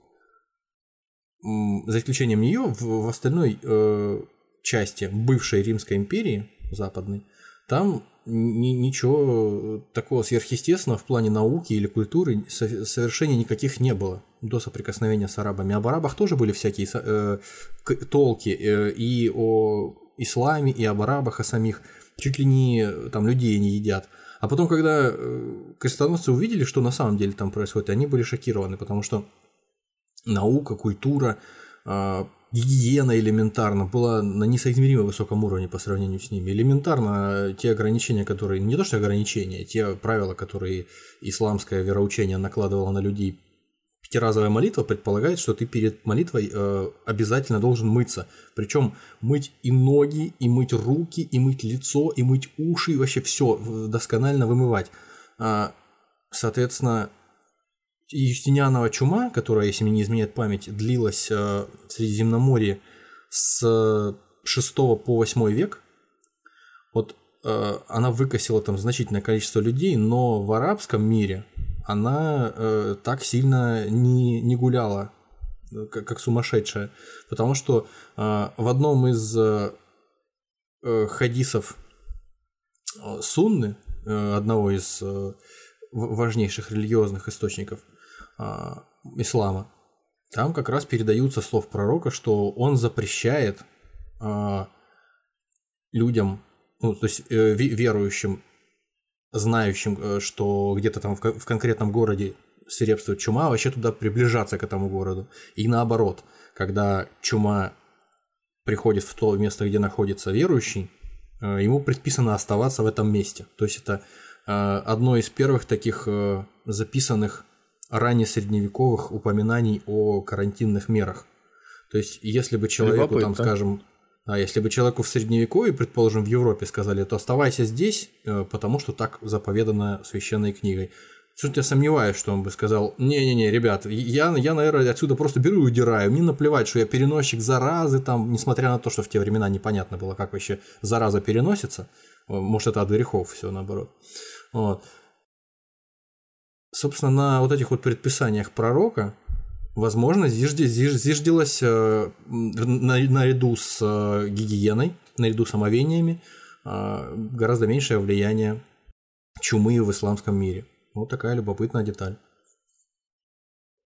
За исключением нее, в, в остальной э, части бывшей Римской империи, западной, там ни, ничего такого сверхъестественного в плане науки или культуры совершенно никаких не было до соприкосновения с арабами. Об арабах тоже были всякие э, толки э, и о исламе, и об арабах, о самих. Чуть ли не там людей не едят. А потом, когда э, крестоносцы увидели, что на самом деле там происходит, они были шокированы, потому что наука, культура, э, гигиена элементарно была на несоизмеримо высоком уровне по сравнению с ними. Элементарно те ограничения, которые, не то что ограничения, те правила, которые исламское вероучение накладывало на людей, пятиразовая молитва предполагает, что ты перед молитвой э, обязательно должен мыться. Причем мыть и ноги, и мыть руки, и мыть лицо, и мыть уши, и вообще все досконально вымывать. А, соответственно, Юстинианова чума, которая, если мне не изменяет память, длилась э, в Средиземноморье с 6 по 8 век, вот э, она выкосила там значительное количество людей, но в арабском мире она э, так сильно не, не гуляла, как, как сумасшедшая, потому что в одном из хадисов Сунны, одного из важнейших религиозных источников – а, ислама, там как раз передаются слов пророка, что он запрещает а, людям, ну, то есть э, верующим, знающим, э, что где-то там в, в конкретном городе свирепствует чума, вообще туда приближаться к этому городу. И наоборот, когда чума приходит в то место, где находится верующий, э, ему предписано оставаться в этом месте. То есть это э, одно из первых таких записанных ранее средневековых упоминаний о карантинных мерах. То есть, если бы человеку, там, Любопытно. скажем, а если бы человеку в средневековье, предположим, в Европе сказали, то оставайся здесь, э, потому что так заповедано священной книгой. Что-то я сомневаюсь, что он бы сказал, не-не-не, ребят, я, я, наверное, отсюда просто беру и удираю. Мне наплевать, что я переносчик заразы, там, несмотря на то, что в те времена непонятно было, как вообще зараза переносится. Э, Может, это от грехов все наоборот. Вот. Собственно, на вот этих вот предписаниях пророка, возможно, зижди- зиж- зиждилось э, на- наряду с э, гигиеной, наряду с омовениями, э, гораздо меньшее влияние чумы в исламском мире. Вот такая любопытная деталь.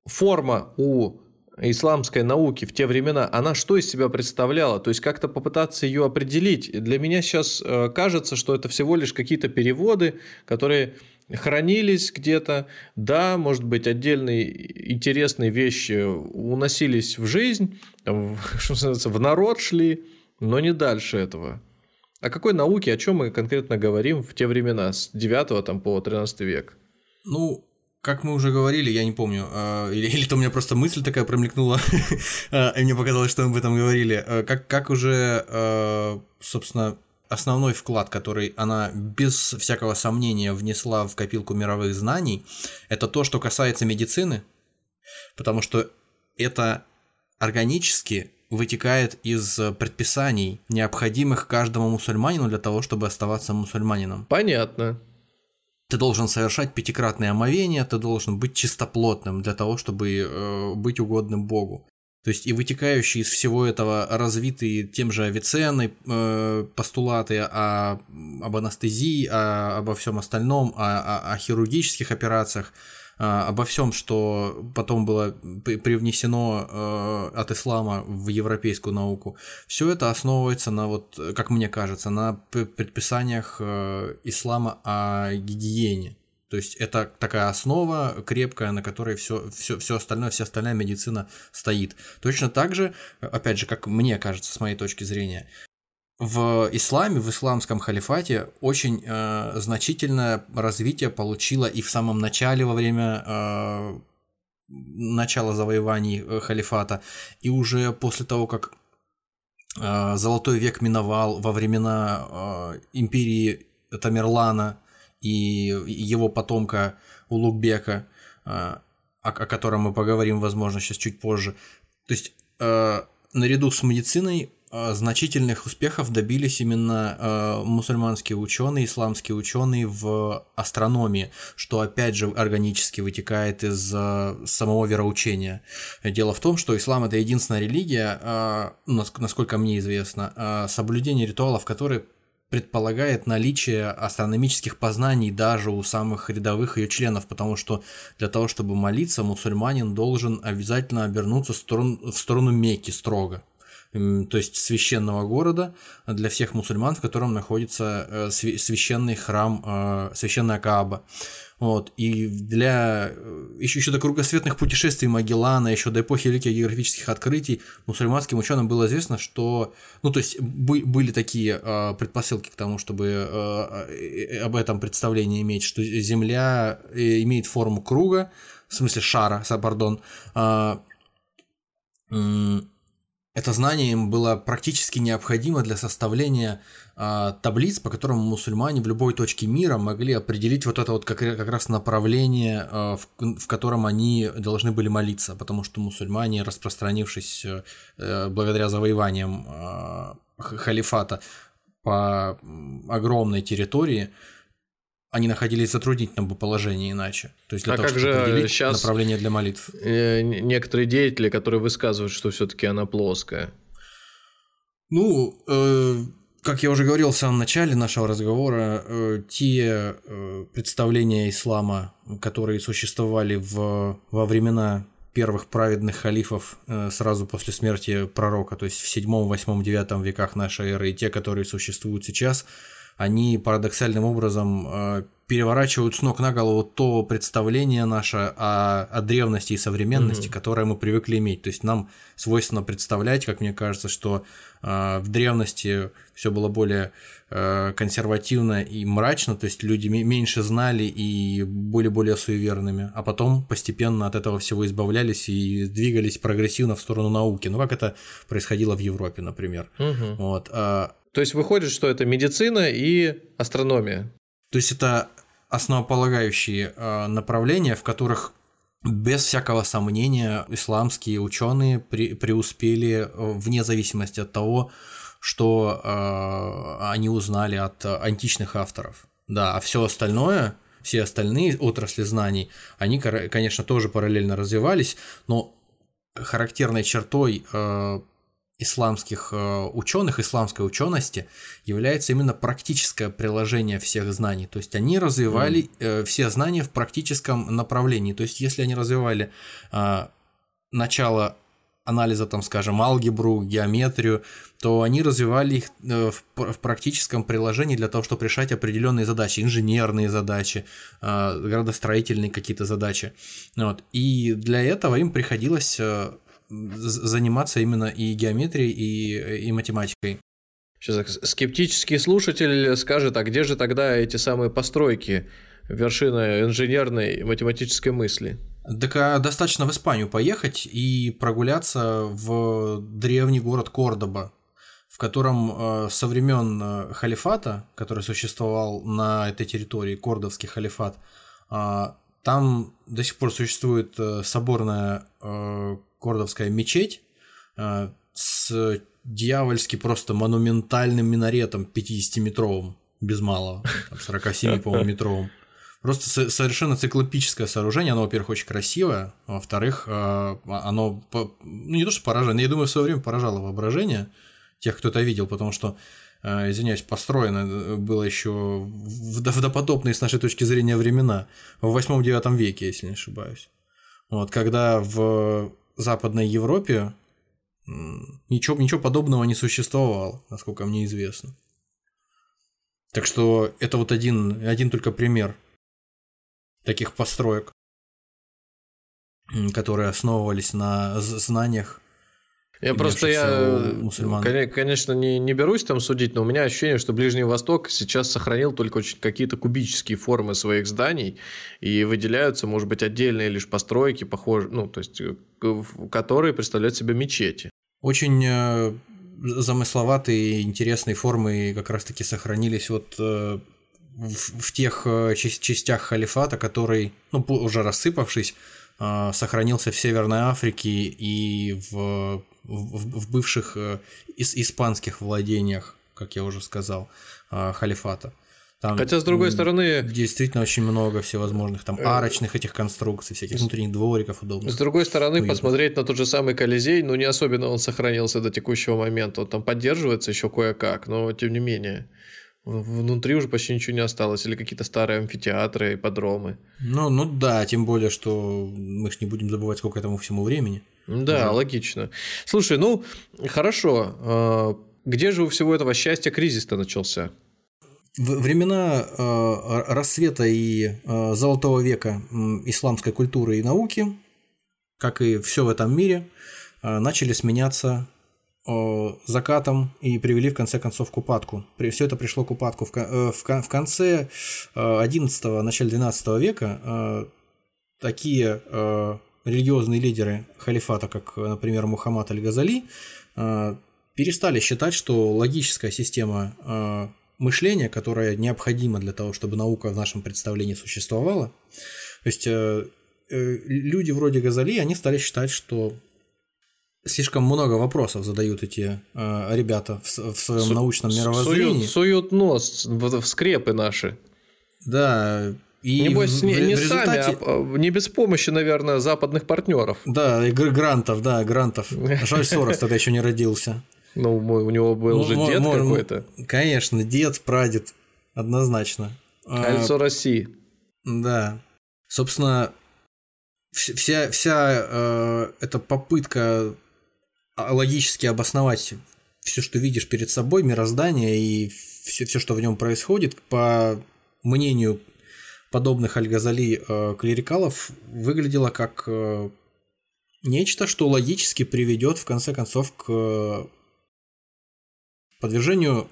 форма у исламской науки в те времена, она что из себя представляла? То есть как-то попытаться ее определить. Для меня сейчас э, кажется, что это всего лишь какие-то переводы, которые хранились где-то. Да, может быть, отдельные интересные вещи уносились в жизнь, там, что в народ шли, но не дальше этого. О какой науке, о чем мы конкретно говорим в те времена, с 9 там, по 13 век? Ну, как мы уже говорили, я не помню, э, или, или то у меня просто мысль такая промелькнула, э, и мне показалось, что мы об этом говорили. Э, Как, как уже, собственно, основной вклад, который она без всякого сомнения внесла в копилку мировых знаний, это то, что касается медицины, потому что это органически вытекает из предписаний, необходимых каждому мусульманину для того, чтобы оставаться мусульманином Понятно. ты должен совершать пятикратное омовение, ты должен быть чистоплотным для того, чтобы э, быть угодным Богу. То есть и вытекающие из всего этого развитые тем же Авиценной э, постулаты о, об анестезии, о- обо всем остальном, о, о- о хирургических операциях, а, обо всем, что потом было при- привнесено э, от ислама в европейскую науку, все это основывается на вот, э, как мне кажется, на предписаниях э, ислама о гигиене. То есть это такая основа крепкая, на которой все, все, все остальное, вся остальная медицина стоит. Точно так же, опять же, как мне кажется, с моей точки зрения, в исламе, в исламском халифате очень э, значительное развитие получило и в самом начале, во время э, начала завоеваний э, халифата, и уже после того, как э, Золотой век миновал во времена э, империи Тамерлана и его потомка Улугбека, э, о, котором мы поговорим, возможно, сейчас чуть позже. То есть э, наряду с медициной э, значительных успехов добились именно мусульманские ученые, исламские ученые в астрономии, что опять же органически вытекает из самого вероучения. Дело в том, что ислам это единственная религия, нас- насколько мне известно, соблюдение ритуалов, которые предполагает наличие астрономических познаний даже у самых рядовых ее членов, потому что для того, чтобы молиться, мусульманин должен обязательно обернуться в сторону, в сторону Мекки строго. То есть священного города для всех мусульман, в котором находится э, свя- священный храм, э, священная Кааба. Вот. И для еще, еще до кругосветных путешествий Магеллана, еще до эпохи великих географических открытий, мусульманским ученым было известно, что, ну, то есть бы- были такие э, предпосылки к тому, чтобы э, э, об этом представление иметь, что Земля э, имеет форму круга, в смысле шара, пардон, а, м, это знание им было практически необходимо для составления а, таблиц, по которым мусульмане в любой точке мира могли определить вот это вот как, как раз направление, а, в, в котором они должны были молиться, потому что мусульмане, распространившись э, благодаря завоеваниям а, халифата по огромной территории, они находились в затруднительном бы положении иначе. То есть для А того, как чтобы же определить щас- направление для молитв. Э, некоторые деятели, которые высказывают, что все-таки она плоская. Ну, э, как я уже говорил в самом начале нашего разговора, э, те э, представления ислама, которые существовали в, во времена первых праведных халифов э, сразу после смерти пророка, то есть в 7, 8, 9 веках нашей эры, и те, которые существуют сейчас, они парадоксальным образом э, переворачивают с ног на голову то представление наше о, о древности и современности, Мгм. которое мы привыкли иметь. То есть нам свойственно представлять, как мне кажется, что э, в древности все было более э, консервативно и мрачно, то есть люди ме- меньше знали и были более суеверными, а потом постепенно от этого всего избавлялись и двигались прогрессивно в сторону науки. Ну, как это происходило в Европе, например. Мгм. Вот. а, То есть выходит, что это медицина и астрономия. То есть это основополагающие э, направления, в которых без всякого сомнения исламские ученые при- преуспели э, вне зависимости от того, что э, они узнали от античных авторов. Да, а все остальное, все остальные отрасли знаний, они, конечно, тоже параллельно развивались, но характерной чертой э, исламских ученых, исламской учености является именно практическое приложение всех знаний. То есть они развивали э, все знания в практическом направлении. То есть если они развивали э, начало анализа, там, скажем, алгебру, геометрию, то они развивали их э, в, пр- в практическом приложении для того, чтобы решать определенные задачи, инженерные задачи, э, градостроительные какие-то задачи. Вот. И для этого им приходилось э, заниматься именно и геометрией, и, и математикой. Сейчас скептический слушатель скажет, а где же тогда эти самые постройки, вершина инженерной математической мысли? Так а достаточно в Испанию поехать и прогуляться в древний город Кордоба, в котором э, со времен э, халифата, который существовал на этой территории, Кордовский халифат, там до сих пор существует э, соборная э, кордовская мечеть э, с дьявольски просто монументальным минаретом 50-метровым, без малого, там 47, по-моему, метровым. Просто со- совершенно циклопическое сооружение, оно, во-первых, очень красивое, а во-вторых, э, оно, по- ну не то что поражает, я думаю, в свое время поражало воображение тех, кто это видел, потому что, э, извиняюсь, построено было еще в допотопные с нашей точки зрения времена, в 8-9 веке, если не ошибаюсь. Вот, когда в Западной Европе ничего, ничего подобного не существовало, насколько мне известно. Так что это вот один, один только пример таких построек, которые основывались на знаниях. Я просто я, у мусульман. коне- конечно, не, не берусь там судить, но у меня ощущение, что Ближний Восток сейчас сохранил только очень какие-то кубические формы своих зданий, и выделяются, может быть, отдельные лишь постройки, похожие, ну, то есть, э, которые представляют себе мечети. Очень э, замысловатые интересные формы как раз-таки сохранились вот э, в, в тех э, частях халифата, который, ну, уже рассыпавшись, э, сохранился в Северной Африке и в, в, в бывших э, ис- испанских владениях, как я уже сказал, э, халифата. Там, Хотя, с другой стороны, Действительно очень много всевозможных там арочных этих конструкций, всяких внутренних двориков удобных. С другой стороны, уютно. посмотреть на тот же самый Колизей, ну, не особенно он сохранился до текущего момента. Он там поддерживается еще кое-как, но тем не менее. Внутри уже почти ничего не осталось. Или какие-то старые амфитеатры, ипподромы. Ну, ну да, тем более, что мы ж не будем забывать, сколько этому всему времени. Да, логично. Слушай, ну, хорошо. А, Где же у всего этого счастья кризис-то начался? Времена э, рассвета и э, золотого века исламской культуры и науки, как и все в этом мире, начали сменяться закатом и привели в конце концов к упадку. Все это пришло к упадку. В, э, конце э, 11-го, начале 12 века э, такие э, религиозные лидеры халифата, как, э, например, Мухаммад Аль-Газали, э, перестали считать, что логическая система э, мышления, которая необходима для того, чтобы наука в нашем представлении существовала, то есть э, э, люди вроде Газали, они стали считать, что слишком много вопросов задают эти э, ребята в, в своем Су- научном Суют, мировоззрении. суют нос в, в скрепы наши. Да, и Небось, в- не, в не результате- сами, а не без помощи, наверное, западных партнеров. Да, и гр- грантов, да, грантов. Жаль, Сорос тогда еще не родился. Ну, мой- у него был Ну, же дед какой-то. Конечно, дед, прадед, однозначно. А, Кольцо России. Да. Собственно, вс- вся, вся э, эта попытка логически обосновать все, что видишь перед собой, мироздание и все, все что в нем происходит, по мнению подобных Аль-Газали э, клерикалов выглядело как э, нечто, что логически приведет в конце концов к подвержению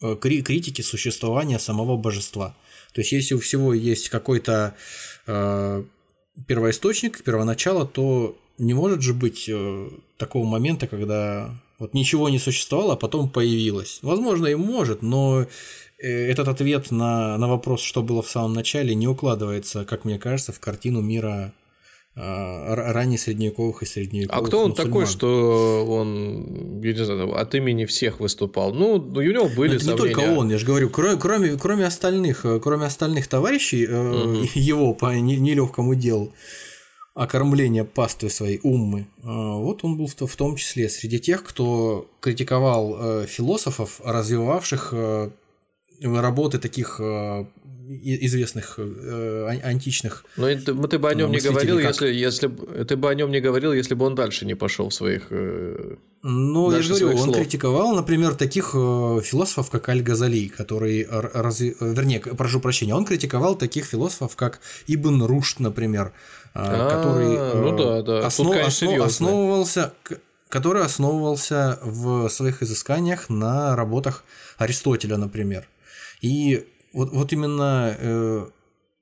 э, кри- критики существования самого божества. То есть, если у всего есть какой-то э, первоисточник, первоначало, то не может же быть э, такого момента, когда вот ничего не существовало, а потом появилось. Возможно, и может, но э, этот ответ на, на вопрос, что было в самом начале, не укладывается, как мне кажется, в картину мира э, ранее средневековых и А средневековых кто он мусульман. такой, что он, я не знаю, от имени всех выступал? Ну, у него были Это не сомнения. только он, я же говорю, кроме, кроме, кроме остальных, кроме остальных товарищей Мгм. его по не- нелегкому делу окормления паствы своей уммы, э, вот он был в, то- в том числе среди тех, кто критиковал э, философов, развивавших э, работы таких э, известных ан- античных Но это- ты бы о нем не говорил, как? если, если ты бы о нем не говорил, если бы он дальше не пошел в своих. Ну, я говорю, он слов. критиковал, например, таких философов, как Аль-Газали, который, р- разви- э, вернее, прошу прощения, он критиковал таких философов, как Ибн Рушд, например, А, который э, ну да, да. Тут, основ- конечно, основ- серьёзно. основывался, который основывался в своих изысканиях на работах Аристотеля, например. И вот, вот именно э,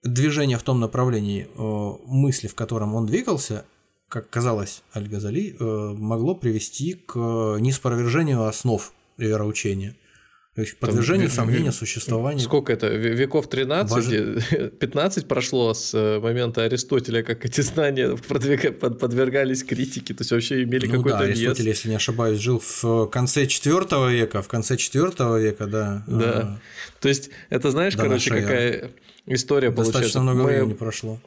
движение в том направлении э, мысли, в котором он двигался, как казалось Аль-Газали, э, могло привести к неспровержению основ вероучения. То есть подвержению ве- сомнению ве- существования. Сколько это? ве- Веков 13? 15 прошло с э, момента Аристотеля, как эти знания подвергались критике, то есть вообще имели Ну какой-то да, вес. Аристотель, если не ошибаюсь, жил в конце IV века, в конце IV века, да. Да. То есть это знаешь, До короче, какая история а, Достаточно получается. много Мы времени прошло.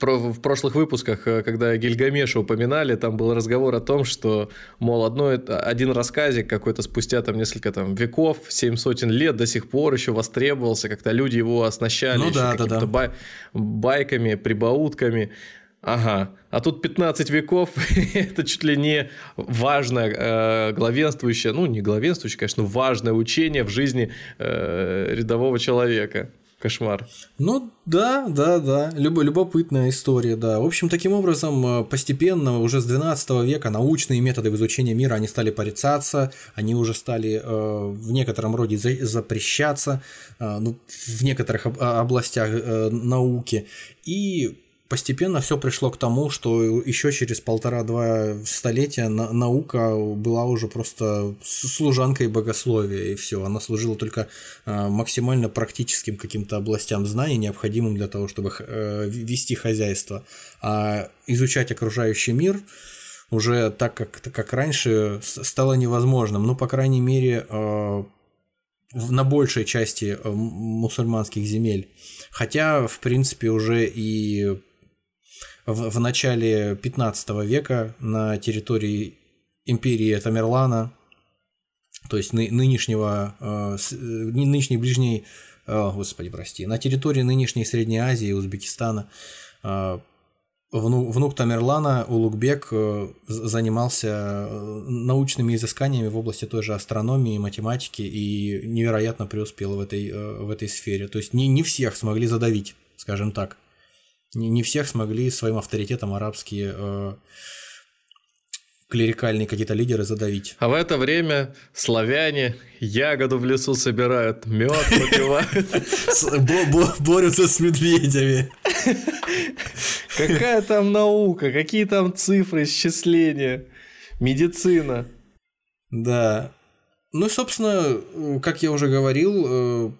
В прошлых выпусках, э, когда Гильгамеша упоминали, там был разговор о том, что, мол, одно, один рассказик какой-то спустя там несколько там веков, семь сотен лет до сих пор еще востребовался, как-то люди его оснащали Ну да, да, да. бай- байками, прибаутками. Ага, а тут 15 веков, это чуть ли не важное э, главенствующее, ну не главенствующее, конечно, важное учение в жизни э, рядового человека. Кошмар. Ну да, да, да, Любо- любопытная история, да. В общем, таким образом, э, постепенно, уже с 12 века научные методы изучения мира, они стали порицаться, они уже стали э, в некотором роде за- запрещаться, э, ну, в некоторых об- областях э, науки. И постепенно все пришло к тому, что еще через полтора-два столетия на- наука была уже просто служанкой богословия, и все. Она служила только э, максимально практическим каким-то областям знаний, необходимым для того, чтобы э, вести хозяйство. А изучать окружающий мир уже так, как, как раньше, стало невозможным. Ну, по крайней мере, э, на большей части мусульманских земель. Хотя, в принципе, уже и в, в начале 15 века на территории империи Тамерлана, то есть ны- нынешнего, э, э, ны- нынешней ближней, э, господи, прости, на территории нынешней Средней Азии Узбекистана э, внук, внук Тамерлана Улугбек э, занимался э, научными изысканиями в области той же астрономии, математики и невероятно преуспел в этой, в этой сфере. То есть не, не всех смогли задавить, скажем так. Не, не всех смогли своим авторитетом арабские э, клерикальные какие-то лидеры задавить. А в это время славяне ягоду в лесу собирают, мед попивают. Борются с медведями. Какая там наука, какие там цифры, исчисления, медицина. Да. Ну и, собственно, э, как я уже говорил, э,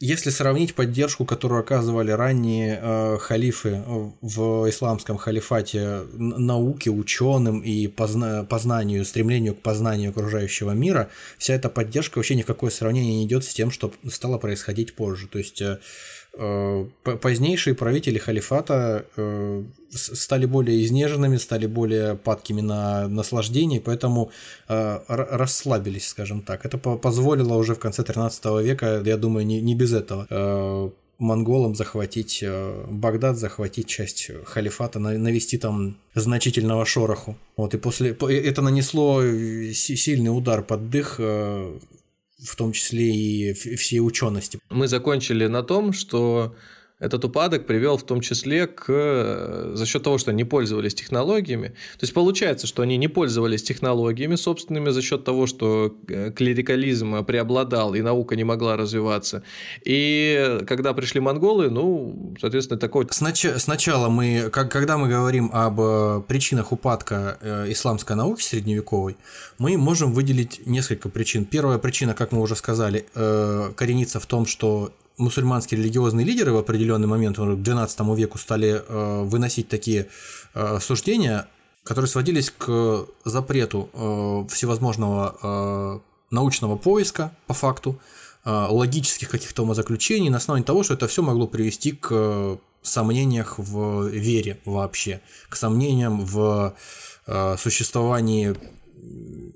если сравнить поддержку, которую оказывали ранние э, халифы в исламском халифате науке, ученым и позна- познанию, стремлению к познанию окружающего мира, вся эта поддержка вообще никакое сравнение не идет с тем, что стало происходить позже. То есть э, э, позднейшие правители халифата э, стали более изнеженными, стали более падкими на наслаждение, поэтому э, расслабились, скажем так. Это по- позволило уже в конце 13 века, я думаю, не, не без этого, э, монголам захватить э, Багдад, захватить часть халифата, на- навести там значительного шороху. Вот, и после по- это нанесло э, си- сильный удар под дых э, в том числе и всей учености. Мы закончили на том, что этот упадок привел в том числе к... Э, за счет того, что они пользовались технологиями. То есть получается, что они не пользовались технологиями собственными за счет того, что э, клерикализм преобладал и наука не могла развиваться. И когда пришли монголы, ну, соответственно, такой... Снач... Сначала мы, как, когда мы говорим об э, причинах упадка исламской науки средневековой, мы можем выделить несколько причин. Первая причина, как мы уже сказали, коренится в том, что мусульманские религиозные лидеры в определенный момент, к XII веку, стали э, выносить такие э, суждения, которые сводились к запрету э, всевозможного научного поиска по факту, логических каких-то умозаключений на основании того, что это все могло привести к сомнениях в вере вообще, к сомнениям в существовании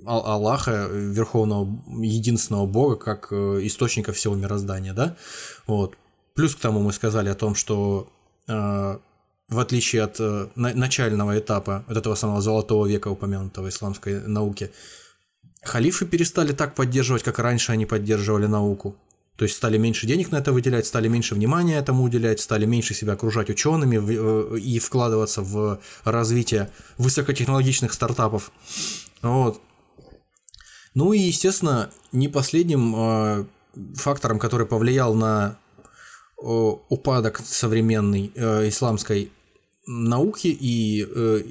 Аллаха, верховного единственного Бога, как э, источника всего мироздания, да, вот. Плюс к тому мы сказали о том, что э, в отличие от э, начального этапа вот этого самого золотого века упомянутого исламской науки, халифы перестали так поддерживать, как раньше они поддерживали науку. То есть стали меньше денег на это выделять, стали меньше внимания этому уделять, стали меньше себя окружать учеными и вкладываться в развитие высокотехнологичных стартапов. Вот. Ну и, естественно, не последним э, фактором, который повлиял на э, упадок современной э, исламской науки и э,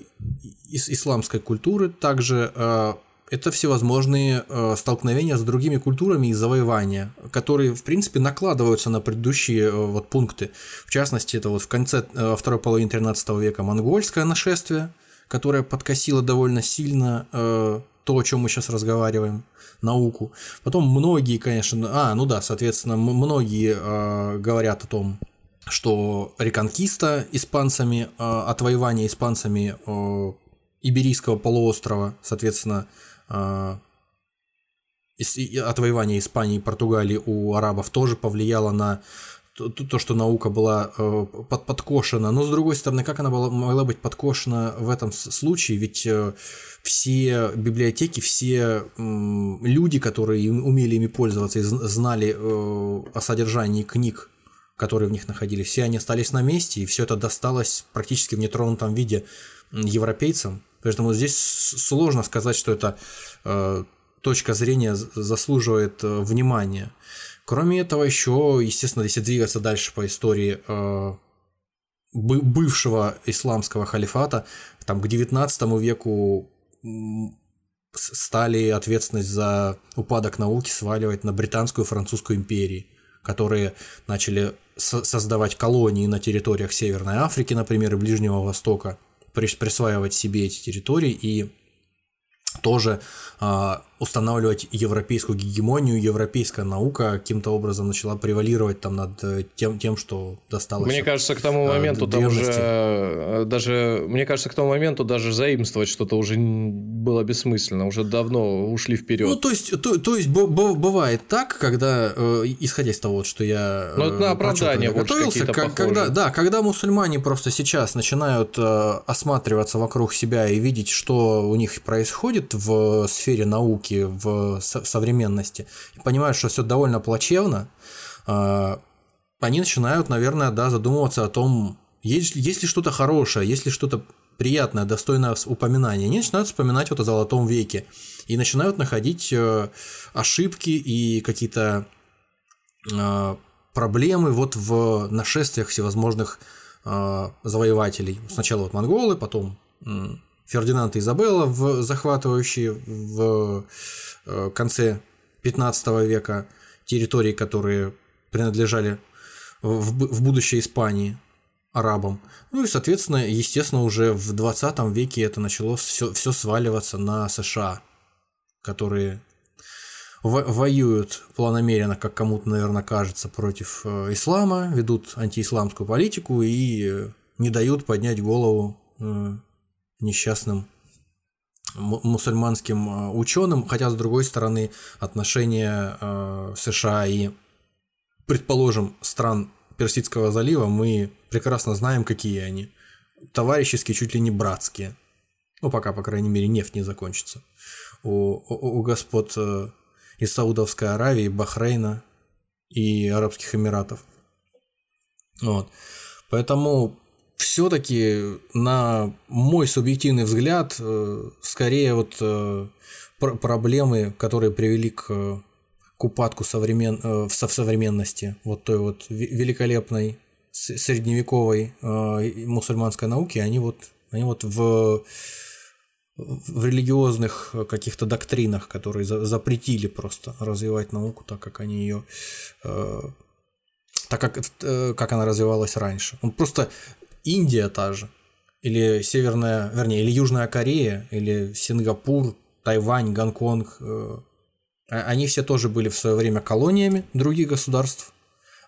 ис исламской культуры, также э, это всевозможные э, столкновения с другими культурами и завоевания, которые, в принципе, накладываются на предыдущие э, вот, пункты. В частности, это вот в конце э, второй половины 13 века монгольское нашествие – которая подкосила довольно сильно э, то, о чем мы сейчас разговариваем, науку. Потом многие, конечно, а, ну да, соответственно, многие э, говорят о том, что реконкиста испанцами, э, отвоевание испанцами э, Иберийского полуострова, соответственно, э, отвоевание Испании и Португалии у арабов тоже повлияло на то, что наука была э, под, подкошена. Но с другой стороны, как она была, могла быть подкошена в этом случае? Ведь э, все библиотеки, все люди, которые умели ими пользоваться и знали э, о содержании книг, которые в них находились, все они остались на месте, и все это досталось практически в нетронутом виде европейцам. Поэтому здесь сложно сказать, что эта точка зрения заслуживает внимания. Кроме этого, еще, естественно, если двигаться дальше по истории э, бывшего исламского халифата, там к 19 веку стали ответственность за упадок науки сваливать на британскую и французскую империи, которые начали создавать колонии на территориях Северной Африки, например, и Ближнего Востока, присваивать себе эти территории и тоже а, устанавливать европейскую гегемонию, европейская наука каким-то образом начала превалировать там над э, тем, тем что досталось. Мне кажется, к тому моменту там уже э, даже, мне кажется, к тому моменту даже заимствовать что-то уже было бессмысленно, уже давно ушли вперед. Ну, то есть, то, то есть бывает так, когда, э, исходя из того, что я ну, это на оправдание готовился, как, когда, да, когда мусульмане просто сейчас начинают осматриваться вокруг себя и видеть, что у них происходит в сфере науки, науки в современности и понимают, что все довольно плачевно, а, они начинают, наверное, да, задумываться о том, есть, есть ли что-то хорошее, есть ли что-то приятное, достойное упоминания. Они начинают вспоминать вот о Золотом веке и начинают находить э, ошибки и какие-то э, проблемы вот в нашествиях всевозможных э, завоевателей. Сначала вот монголы, потом Фердинанд и Изабелла, в, захватывающие в э, конце 15 века территории, которые принадлежали в, в будущей Испании арабам. Ну и, соответственно, естественно, уже в 20 веке это начало все, все сваливаться на США, которые воюют планомеренно, как кому-то, наверное, кажется, против э, ислама, ведут антиисламскую политику и не дают поднять голову э, несчастным мусульманским э, ученым, хотя с другой стороны отношения э, США и, предположим, стран Персидского залива мы прекрасно знаем, какие они. Товарищеские, чуть ли не братские. Ну, пока, по крайней мере, нефть не закончится. У, у, у господ э, из Саудовской Аравии, Бахрейна и Арабских Эмиратов. Вот. Поэтому все-таки, на мой субъективный взгляд, э, скорее вот э, проблемы, которые привели к, к упадку современ... в современности вот той вот великолепной средневековой мусульманской науки, они вот, они вот в в религиозных каких-то доктринах, которые запретили просто развивать науку так, как они ее э, так как, э, как она развивалась раньше. Он просто Индия та же, или Северная, вернее, или Южная Корея, или Сингапур, Тайвань, Гонконг, э, а, они все тоже были в свое время колониями других государств.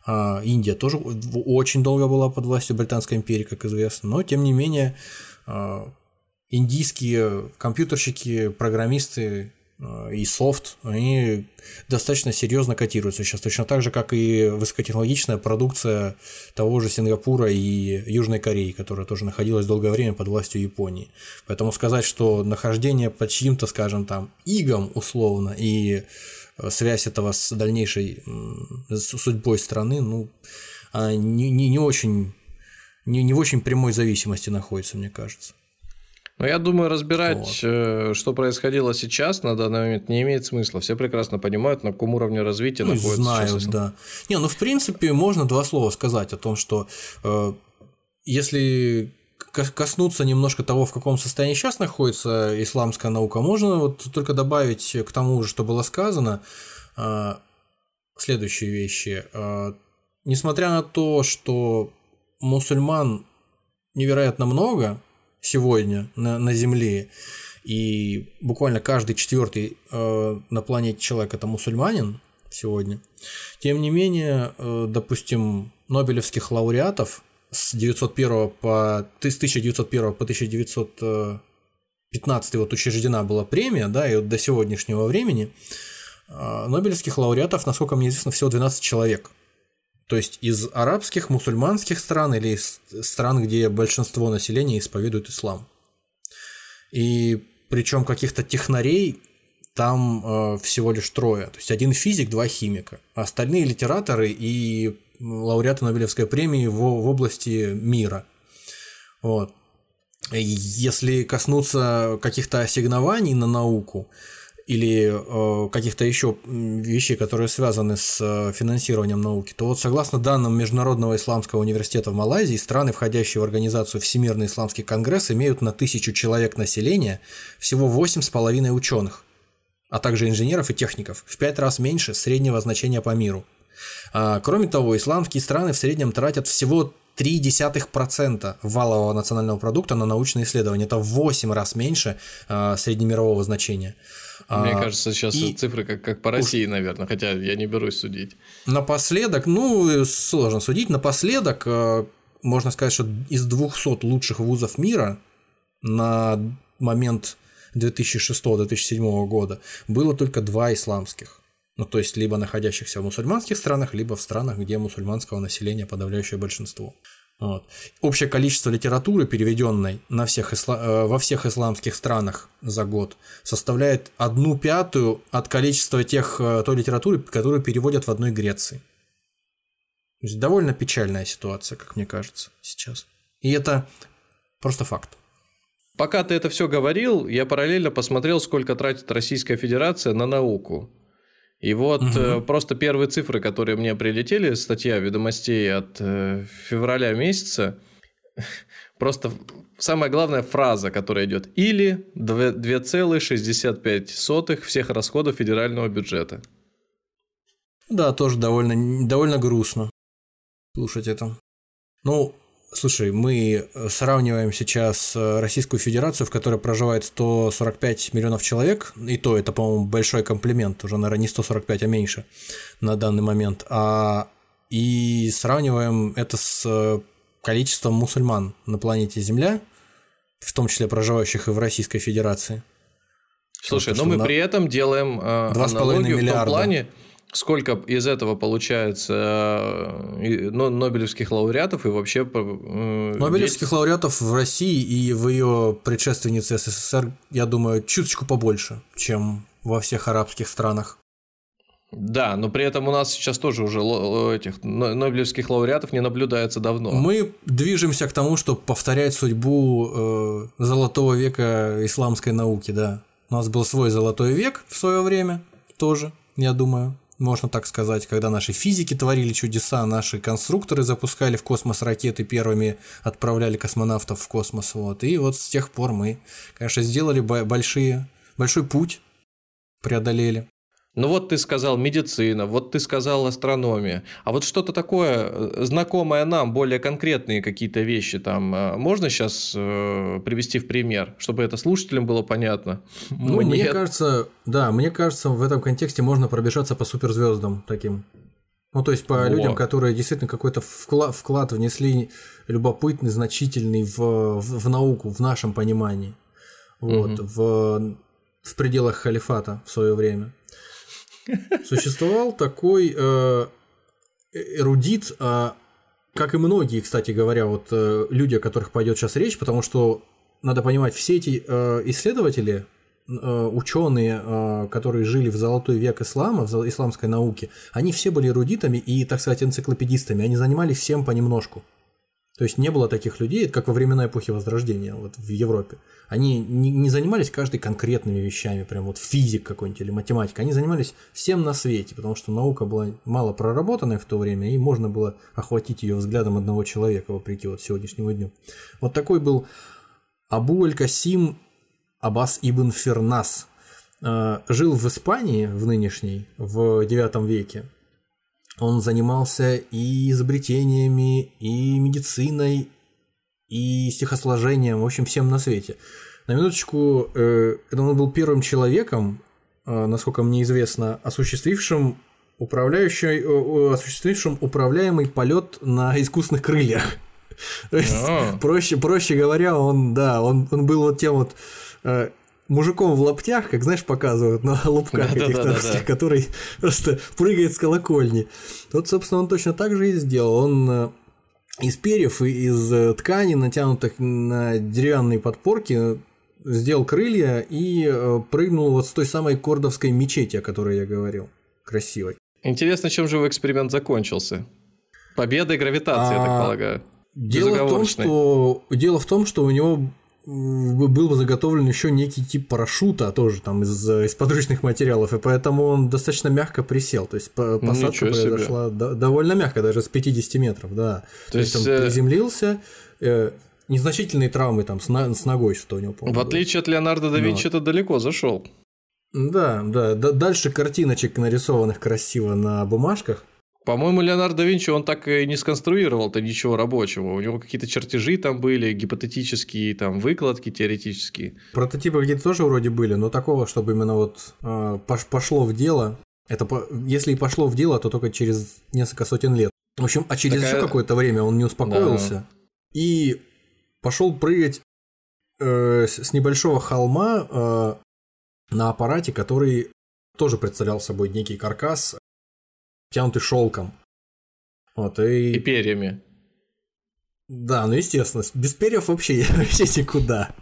А Индия тоже очень долго была под властью Британской империи, как известно, но тем не менее индийские компьютерщики, программисты и софт, они достаточно серьезно котируются сейчас, точно так же, как и высокотехнологичная продукция того же Сингапура и Южной Кореи, которая тоже находилась долгое время под властью Японии. Поэтому сказать, что нахождение под чьим-то, скажем там, игом условно и э, связь этого с дальнейшей судьбой страны, ну, не, не, не очень не, не в очень прямой зависимости находится, мне кажется. Но я думаю, разбирать, вот. Э, что происходило сейчас на данный момент, не имеет смысла. Все прекрасно понимают, на каком уровне развития ну, находится знаю, сейчас. да. Не, ну в принципе можно два слова сказать о том, что э, если коснуться немножко того, в каком состоянии сейчас находится исламская наука, можно вот только добавить к тому же, что было сказано, э, следующие вещи. Э, несмотря на то, что мусульман невероятно много, сегодня на, на Земле, и буквально каждый четвертый э, на планете человек это мусульманин сегодня. Тем не менее, э, допустим, Нобелевских лауреатов с 901 по с 1901 по 1915 вот учреждена была премия, да, и вот до сегодняшнего времени э, Нобелевских лауреатов, насколько мне известно, всего 12 человек. То есть из арабских, мусульманских стран или из стран, где большинство населения исповедует ислам. И причем каких-то технарей там э, всего лишь трое. То есть один физик, два химика. А остальные литераторы и лауреаты Нобелевской премии в, в области мира. Вот. Если коснуться каких-то ассигнований на науку, или э, каких-то еще вещей, которые связаны с э, финансированием науки, то вот согласно данным Международного исламского университета в Малайзии, страны, входящие в организацию Всемирный исламский конгресс, имеют на тысячу человек населения всего 8,5 ученых, а также инженеров и техников, в пять раз меньше среднего значения по миру. А, кроме того, исламские страны в среднем тратят всего 0,3% валового национального продукта на научные исследования. Это в 8 раз меньше а, среднемирового значения. Мне а, кажется, сейчас и... цифры как, как по России, уж... наверное, хотя я не берусь судить. Напоследок, ну, сложно судить, напоследок э, можно сказать, что из 200 лучших вузов мира на момент 2006-2007 года было только два исламских. Ну, то есть, либо находящихся в мусульманских странах, либо в странах, где мусульманского населения подавляющее большинство. Вот. Общее количество литературы, переведенной на всех исла... Э, во всех исламских странах за год, составляет одну пятую от количества тех, э, той литературы, которую переводят в одной Греции. То есть довольно печальная ситуация, как мне кажется, сейчас. И это просто факт. Пока ты это все говорил, я параллельно посмотрел, сколько тратит Российская Федерация на науку. И вот угу. просто первые цифры, которые мне прилетели, статья ведомостей от э, февраля месяца, просто самая главная фраза, которая идет, или 2,65 всех расходов федерального бюджета. Да, тоже довольно, довольно грустно слушать это. Ну, Слушай, мы э, сравниваем сейчас э, Российскую Федерацию, в которой проживает 145 миллионов человек, и то это, по-моему, большой комплимент, уже, наверное, не 145, а меньше на данный момент, а и сравниваем это с э, количеством мусульман на планете Земля, в том числе проживающих и в Российской Федерации. Слушай, но мы на... при этом делаем э, аналогию в том плане, Сколько из этого получается э, Нобелевских лауреатов и вообще... Нобелевских ведь... лауреатов в России и в ее предшественнице СССР, я думаю, чуточку побольше, чем во всех арабских странах. Да, но при этом у нас сейчас тоже уже этих Нобелевских лауреатов не наблюдается давно. Мы движемся к тому, чтобы повторять судьбу э, золотого века исламской науки, да. У нас был свой золотой век в свое время тоже, я думаю можно так сказать, когда наши физики творили чудеса, наши конструкторы запускали в космос ракеты, первыми отправляли космонавтов в космос. Вот. И вот с тех пор мы, конечно, сделали большие, большой путь, преодолели. Ну вот ты сказал медицина, вот ты сказал астрономия, а вот что-то такое э, знакомое нам, более конкретные какие-то вещи там, э, можно сейчас э, привести в пример, чтобы это слушателям было понятно? Ну, мне, мне кажется, да, мне кажется, в этом контексте можно пробежаться по суперзвездам таким. Ну, то есть по Во. людям, которые действительно какой-то вклад, вклад внесли любопытный, значительный в, в, в науку, в нашем понимании. Вот, угу. в, в пределах халифата в свое время. Существовал такой э, эрудит, э, как и многие, кстати говоря, вот э, люди, о которых пойдет сейчас речь, потому что надо понимать, все эти э, исследователи, э, ученые, э, которые жили в золотой век ислама, в исламской науке, они все были эрудитами и, так сказать, энциклопедистами, они занимались всем понемножку. То есть не было таких людей, как во времена эпохи Возрождения вот в Европе. Они не, не занимались каждой конкретными вещами, прям вот физик какой-нибудь или математика. Они занимались всем на свете, потому что наука была мало проработанная в то время, и можно было охватить ее взглядом одного человека, вопреки вот сегодняшнему дню. Вот такой был Абу Аль-Касим Аббас ибн Фернас. Э, жил в Испании в нынешней, в IX веке. Он занимался и изобретениями, и медициной, и стихосложением, в общем, всем на свете. На минуточку, э, он был первым человеком, э, насколько мне известно, осуществившим управляющий, э, осуществившим управляемый полет на искусственных крыльях. То есть, а. проще, проще говоря, он, да, он, он был вот тем вот мужиком в лаптях, как знаешь, показывают на лупках да, каких-то, да, да, да. который просто прыгает с колокольни. Вот, собственно, он точно так же и сделал. Он э, из перьев и из э, ткани, натянутых на деревянные подпорки, сделал крылья и э, прыгнул вот с той самой кордовской мечети, о которой я говорил. Красивой. Интересно, чем же его эксперимент закончился? Победой гравитации, а... я так а, полагаю. Дело в, том, что, дело в том, что у него был заготовлен еще некий тип парашюта тоже там из, из подручных материалов, и поэтому он достаточно мягко присел. То есть посадка произошла себе. довольно мягко, даже с 50 метров, да. То, То есть, есть он э... приземлился, э, незначительные травмы там с, на, с ногой, что у него, по В отличие от Леонардо да Винчи, Но... это далеко зашел. Да, да, дальше картиночек нарисованных красиво на бумажках. По-моему, Леонардо да Винчи, он так и не сконструировал-то ничего рабочего. У него какие-то чертежи там были, гипотетические там выкладки теоретические. Прототипы какие-то тоже вроде были, но такого, чтобы именно вот э, пошло в дело, это по... если и пошло в дело, то только через несколько сотен лет. В общем, а через Такая... еще какое-то время он не успокоился да. и пошел прыгать э, с небольшого холма э, на аппарате, который тоже представлял собой некий каркас тянутый шелком. Вот, и... и перьями. Да, ну естественно, без перьев вообще, вообще никуда.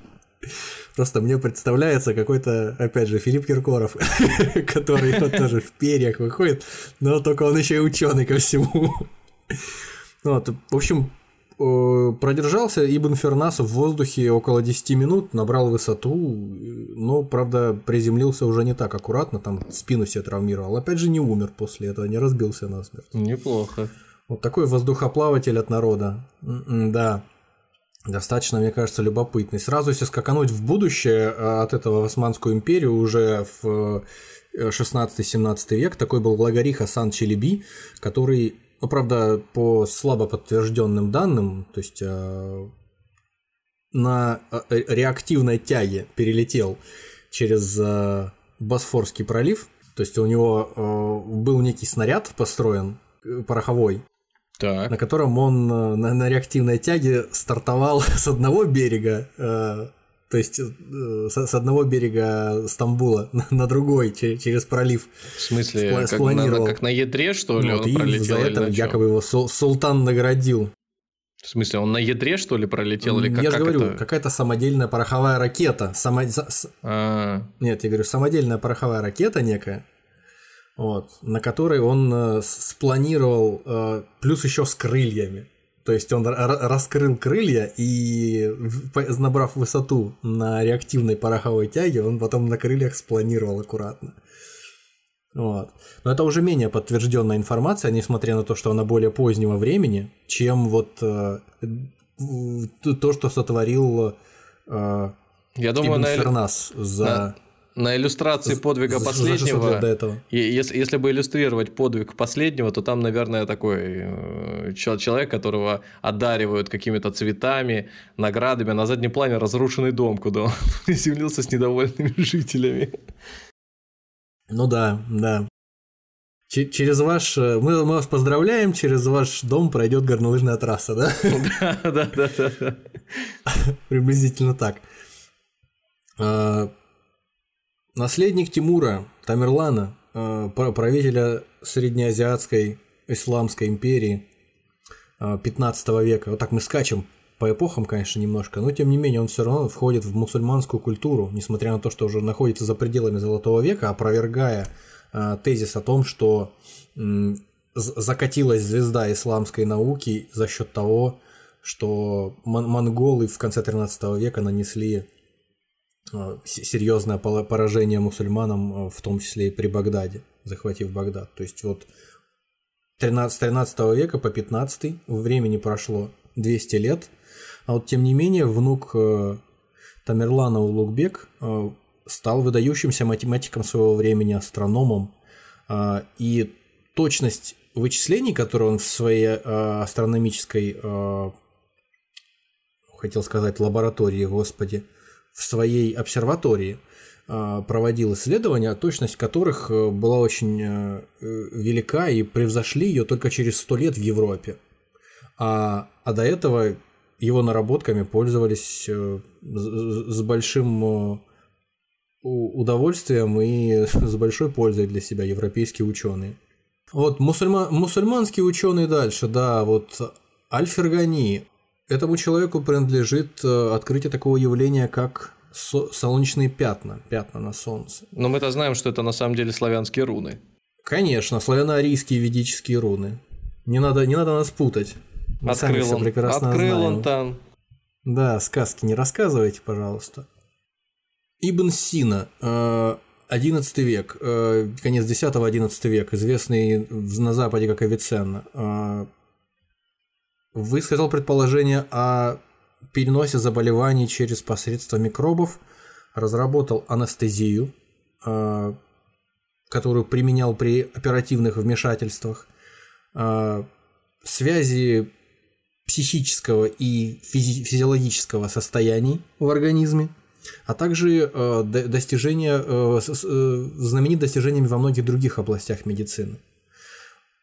Просто мне представляется какой-то, опять же, Филипп Киркоров, который вот тоже в перьях выходит, но только он еще и ученый ко всему. Вот, в общем, продержался Ибн Фернас в воздухе около 10 минут, набрал высоту, но, правда, приземлился уже не так аккуратно, там спину себе травмировал. Опять же, не умер после этого, не разбился насмерть. Неплохо. Вот такой воздухоплаватель от народа. М-м, да, достаточно, мне кажется, любопытный. Сразу, если скакануть в будущее э, от этого в Османскую империю уже в 16-17 э, век, такой был Влагари Хасан Челеби, который ну, правда, по слабо подтвержденным данным, то есть э, на э, реактивной тяге перелетел через э, Босфорский пролив, то есть у него э, был некий снаряд построен, э, пороховой, так. на котором он на, на реактивной тяге стартовал с одного берега то есть э, с одного берега Стамбула на другой через пролив. В смысле, как, спланировал. На, как на ядре, что ли, вот, он и пролетел? за это якобы его султан наградил. В смысле, он на ядре, что ли, пролетел? Или как, я же говорю, это? какая-то самодельная пороховая ракета. Само... -а. Нет, я говорю, самодельная пороховая ракета некая. вот, на которой он э, спланировал, э, плюс еще с крыльями. То есть он раскрыл крылья и, набрав высоту на реактивной пороховой тяге, он потом на крыльях спланировал аккуратно. Вот. Но это уже менее подтвержденная информация, несмотря на то, что она более позднего времени, чем вот э, то, что сотворил э, Я думаю, на, Фернас за... на, иллюстрации подвига последнего, до этого. Если, если бы иллюстрировать подвиг последнего, то там, наверное, такой э, человек, которого одаривают какими-то цветами, наградами, а на заднем плане разрушенный дом, куда он приземлился с недовольными жителями. Ну да, да. Ч- через ваш... Э, мы, мы вас поздравляем, через ваш дом пройдет горнолыжная трасса, да? Да, да, да, да. Приблизительно так. Наследник Тимура, Тамерлана, а, правителя среднеазиатской исламской империи 15 а, века. Вот так мы скачем по эпохам, конечно, немножко, но тем не менее он все равно входит в мусульманскую культуру, несмотря на то, что уже находится за пределами Золотого века, опровергая э, тезис о том, что э, закатилась звезда исламской науки за счет того, что мон- монголы в конце 13 века нанесли э, серьезное поражение мусульманам, в том числе и при Багдаде, захватив Багдад. То есть вот 13, 13 века по 15 времени прошло 200 лет, а вот тем не менее внук э, Тамерлана Улугбек э, стал выдающимся математиком своего времени, астрономом, э, и точность вычислений, которые он в своей астрономической, хотел сказать, лаборатории, господи, в своей обсерватории проводил исследования, точность которых была очень велика и превзошли ее только через сто лет в Европе. А, а до этого его наработками пользовались э, с большим э, удовольствием и с большой пользой для себя европейские ученые. Вот мусульма, мусульманские ученые дальше, да, вот Аль-Фергани. Этому человеку принадлежит э, открытие такого явления, как солнечные пятна, пятна на солнце. Но мы-то знаем, что это на самом деле славянские руны. Конечно, славяно-арийские ведические руны. Не надо, не надо нас путать. Мы открыл сами он, прекрасно открыл знаем. он там. Да, сказки не рассказывайте, пожалуйста. Ибн Сина, XI э, век, э, конец X-XI век, известный на Западе как Авиценна, высказал предположение о переносе заболеваний через посредство микробов, разработал анестезию, которую применял при оперативных вмешательствах, связи психического и физи- физиологического состояний в организме, а также э, достижения, э, э, знаменит достижениями во многих других областях медицины.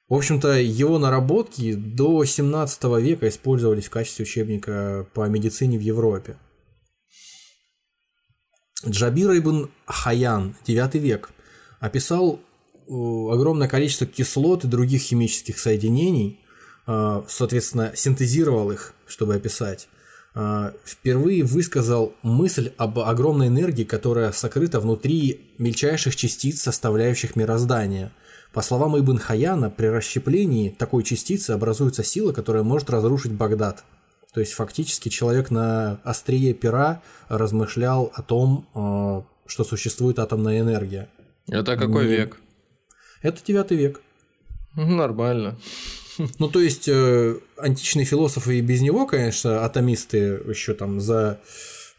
В общем-то, его наработки до 17 века использовались в качестве учебника по медицине в Европе. Джабир ибн Хаян, 9 век, описал э, огромное количество кислот и других химических соединений, а, соответственно, синтезировал их, чтобы описать, а, впервые высказал мысль об огромной энергии, которая сокрыта внутри мельчайших частиц, составляющих мироздание. По словам Ибн Хаяна, при расщеплении такой частицы образуется сила, которая может разрушить Багдад. То есть фактически человек на острие пера размышлял о том, а, что существует атомная энергия. Это какой Не... век? Это девятый век. Нормально. Ну, то есть, э, античные философы и без него, конечно, атомисты еще там за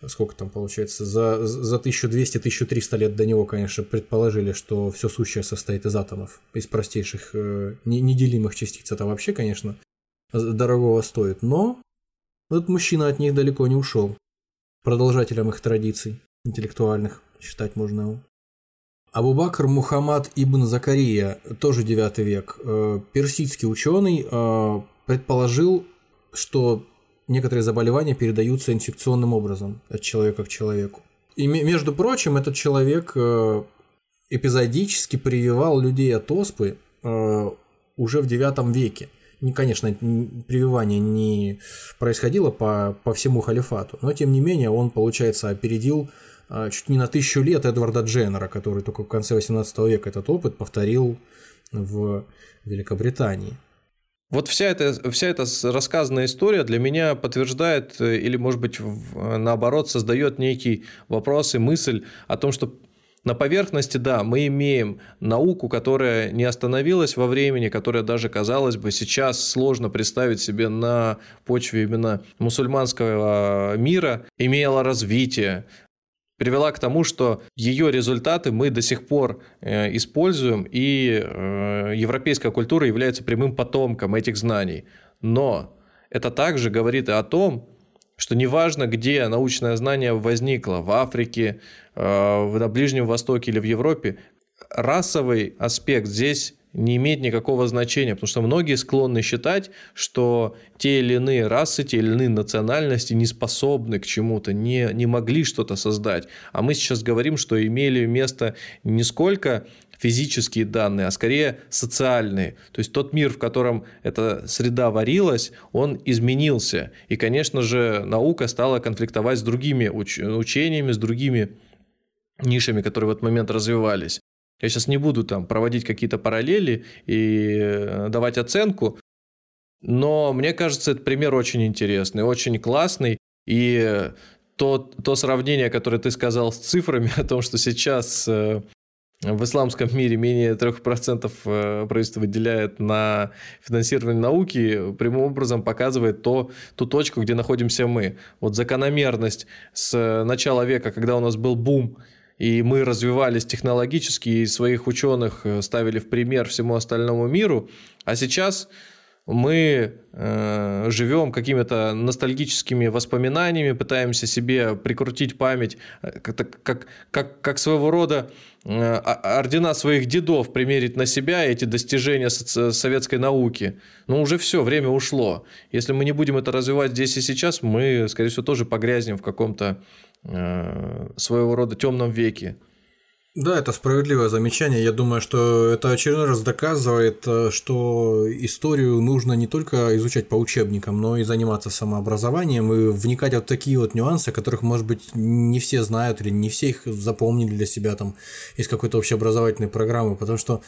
сколько там получается, за, за 1200-1300 лет до него, конечно, предположили, что все сущее состоит из атомов, из простейших э, неделимых частиц. Это вообще, конечно, дорогого стоит. Но этот мужчина от них далеко не ушел. Продолжателем их традиций интеллектуальных считать можно его. Абу-Бакр Мухаммад ибн Закария, тоже 9 век, э, персидский ученый, э, предположил, что некоторые заболевания передаются инфекционным образом от человека к человеку. И, между прочим, этот человек э, эпизодически прививал людей от оспы уже в 9 веке. конечно, прививание не происходило по, по всему халифату, но тем не менее он, получается, опередил а, чуть не на тысячу лет Эдварда Дженнера, который только в конце 18 века этот опыт повторил в Великобритании. Вот вся эта, вся эта рассказанная история для меня подтверждает э, или, может быть, наоборот, создает некий вопрос и мысль о том, что на поверхности, да, мы имеем науку, которая не остановилась во времени, которая даже, казалось бы, сейчас сложно представить себе на почве именно мусульманского мира, имела развитие, привела к тому, что ее результаты мы до сих пор э, используем, и э, европейская культура является прямым потомком этих знаний. Но это также говорит и о том, что неважно, где научное знание возникло, в Африке, э, на Ближнем Востоке или в Европе, расовый аспект здесь не имеет никакого значения, потому что многие склонны считать, что те или иные расы, те или иные национальности не способны к чему-то, не, не могли что-то создать. А мы сейчас говорим, что имели место не сколько физические данные, а скорее социальные. То есть тот мир, в котором эта среда варилась, он изменился. И, конечно же, наука стала конфликтовать с другими уч- учениями, с другими нишами, которые в этот момент развивались. Я сейчас не буду там проводить какие-то параллели и э, давать оценку, но мне кажется, этот пример очень интересный, очень классный. И то, то сравнение, которое ты сказал с цифрами, о том, что сейчас э, в исламском мире менее 3% э, правительство выделяет на финансирование науки, прямым образом показывает то, ту точку, где находимся мы. Вот закономерность с начала века, когда у нас был бум и мы развивались технологически, и своих ученых э, ставили в пример всему остальному миру, а сейчас мы э, живем какими-то ностальгическими воспоминаниями, пытаемся себе прикрутить память, э, как, как, как, как своего рода э, ордена своих дедов примерить на себя эти достижения советской науки. Но уже все, время ушло. Если мы не будем это развивать здесь и сейчас, мы, скорее всего, тоже погрязнем в каком-то Э, своего рода темном веке. Да, это справедливое замечание. Я думаю, что это очередной раз доказывает, э, что историю нужно не только изучать по учебникам, но и заниматься самообразованием и вникать вот такие вот нюансы, которых, может быть, не все знают или не все их запомнили для себя там из какой-то общеобразовательной программы, потому что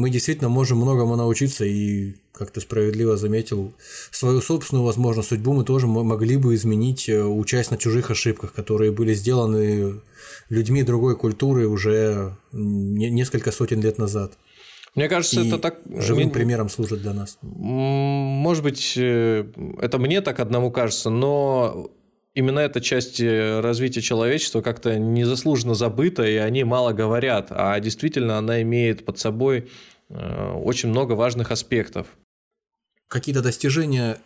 мы действительно можем многому научиться и, как ты справедливо заметил, свою собственную, возможно, судьбу мы тоже могли бы изменить, э, учась на чужих ошибках, которые были сделаны людьми другой культуры уже несколько сотен лет назад. Мне кажется, и это так... Живым примером служит для нас. Может быть, э, это мне так одному кажется, но именно эта часть э, развития человечества как-то незаслуженно забыта, и они мало говорят, а действительно она имеет под собой очень много важных аспектов. Какие-то достижения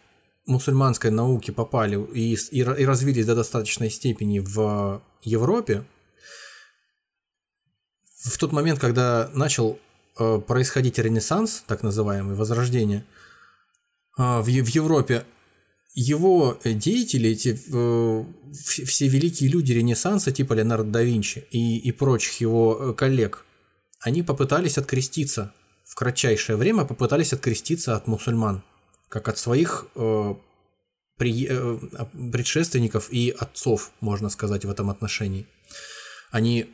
мусульманской науки попали и, и, и развились до достаточной степени в Европе, в тот момент, когда начал э, происходить ренессанс, так называемый, возрождение, в, в Европе его деятели, эти э, все великие люди Ренессанса, типа Леонардо да Винчи и, и прочих его э, коллег, они попытались откреститься в кратчайшее время, попытались откреститься от мусульман, как от своих э, при, э, предшественников и отцов, можно сказать, в этом отношении. Они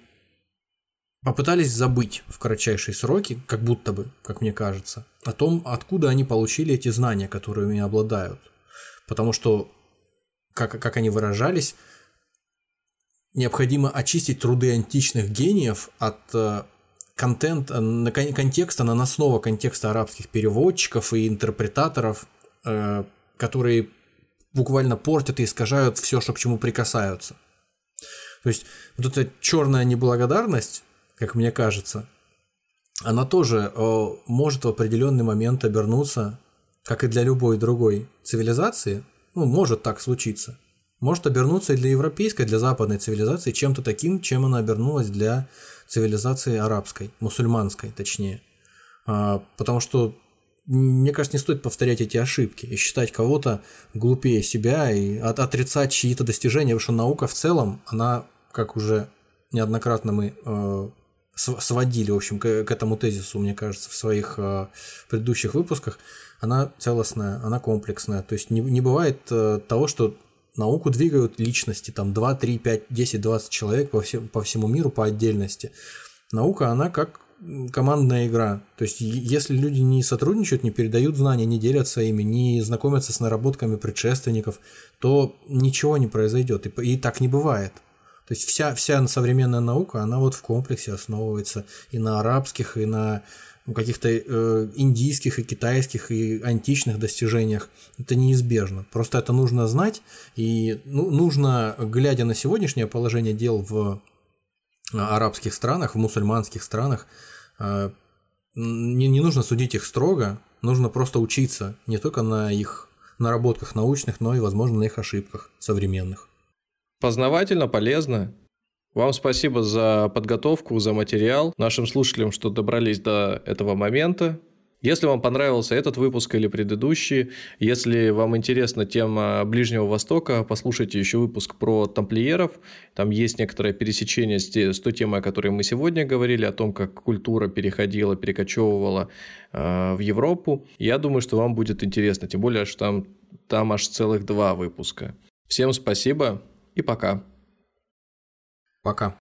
попытались забыть в кратчайшие сроки, как будто бы, как мне кажется, о том, откуда они получили эти знания, которыми обладают потому что, как, как они выражались, необходимо очистить труды античных гениев от э, контент, на, контекста, наносного контекста арабских переводчиков и интерпретаторов, э, которые буквально портят и искажают все, что к чему прикасаются. То есть вот эта черная неблагодарность, как мне кажется, она тоже э, может в определенный момент обернуться как и для любой другой цивилизации, ну, может так случиться, может обернуться и для европейской, для западной цивилизации чем-то таким, чем она обернулась для цивилизации арабской, мусульманской точнее. А, потому что, мне кажется, не стоит повторять эти ошибки и считать кого-то глупее себя и отрицать чьи-то достижения, потому что наука в целом, она, как уже неоднократно мы э, сводили, в общем, к, этому тезису, мне кажется, в своих э, предыдущих выпусках, она целостная, она комплексная. То есть не, не бывает э, того, что науку двигают личности, там 2, 3, 5, 10, 20 человек по, всем, по всему миру по отдельности. Наука, она как командная игра. То есть, если люди не сотрудничают, не передают знания, не делятся ими, не знакомятся с наработками предшественников, то ничего не произойдет. И, и так не бывает. То есть вся, вся современная наука, она вот в комплексе основывается и на арабских, и на каких-то э, индийских и китайских и античных достижениях. Это неизбежно. Просто это нужно знать, и ну, нужно, глядя на сегодняшнее положение дел в арабских странах, в мусульманских странах, э, не, не нужно судить их строго, нужно просто учиться не только на их наработках научных, но и, возможно, на их ошибках современных. Познавательно, полезно. Вам спасибо за подготовку, за материал. Нашим слушателям, что добрались до этого момента. Если вам понравился этот выпуск или предыдущий, если вам интересна тема Ближнего Востока, послушайте еще выпуск про тамплиеров. Там есть некоторое пересечение с, той темой, о которой мы сегодня говорили, о том, как культура переходила, перекочевывала э, в Европу. Я думаю, что вам будет интересно, тем более, что там, там аж целых два выпуска. Всем спасибо и пока. Пока.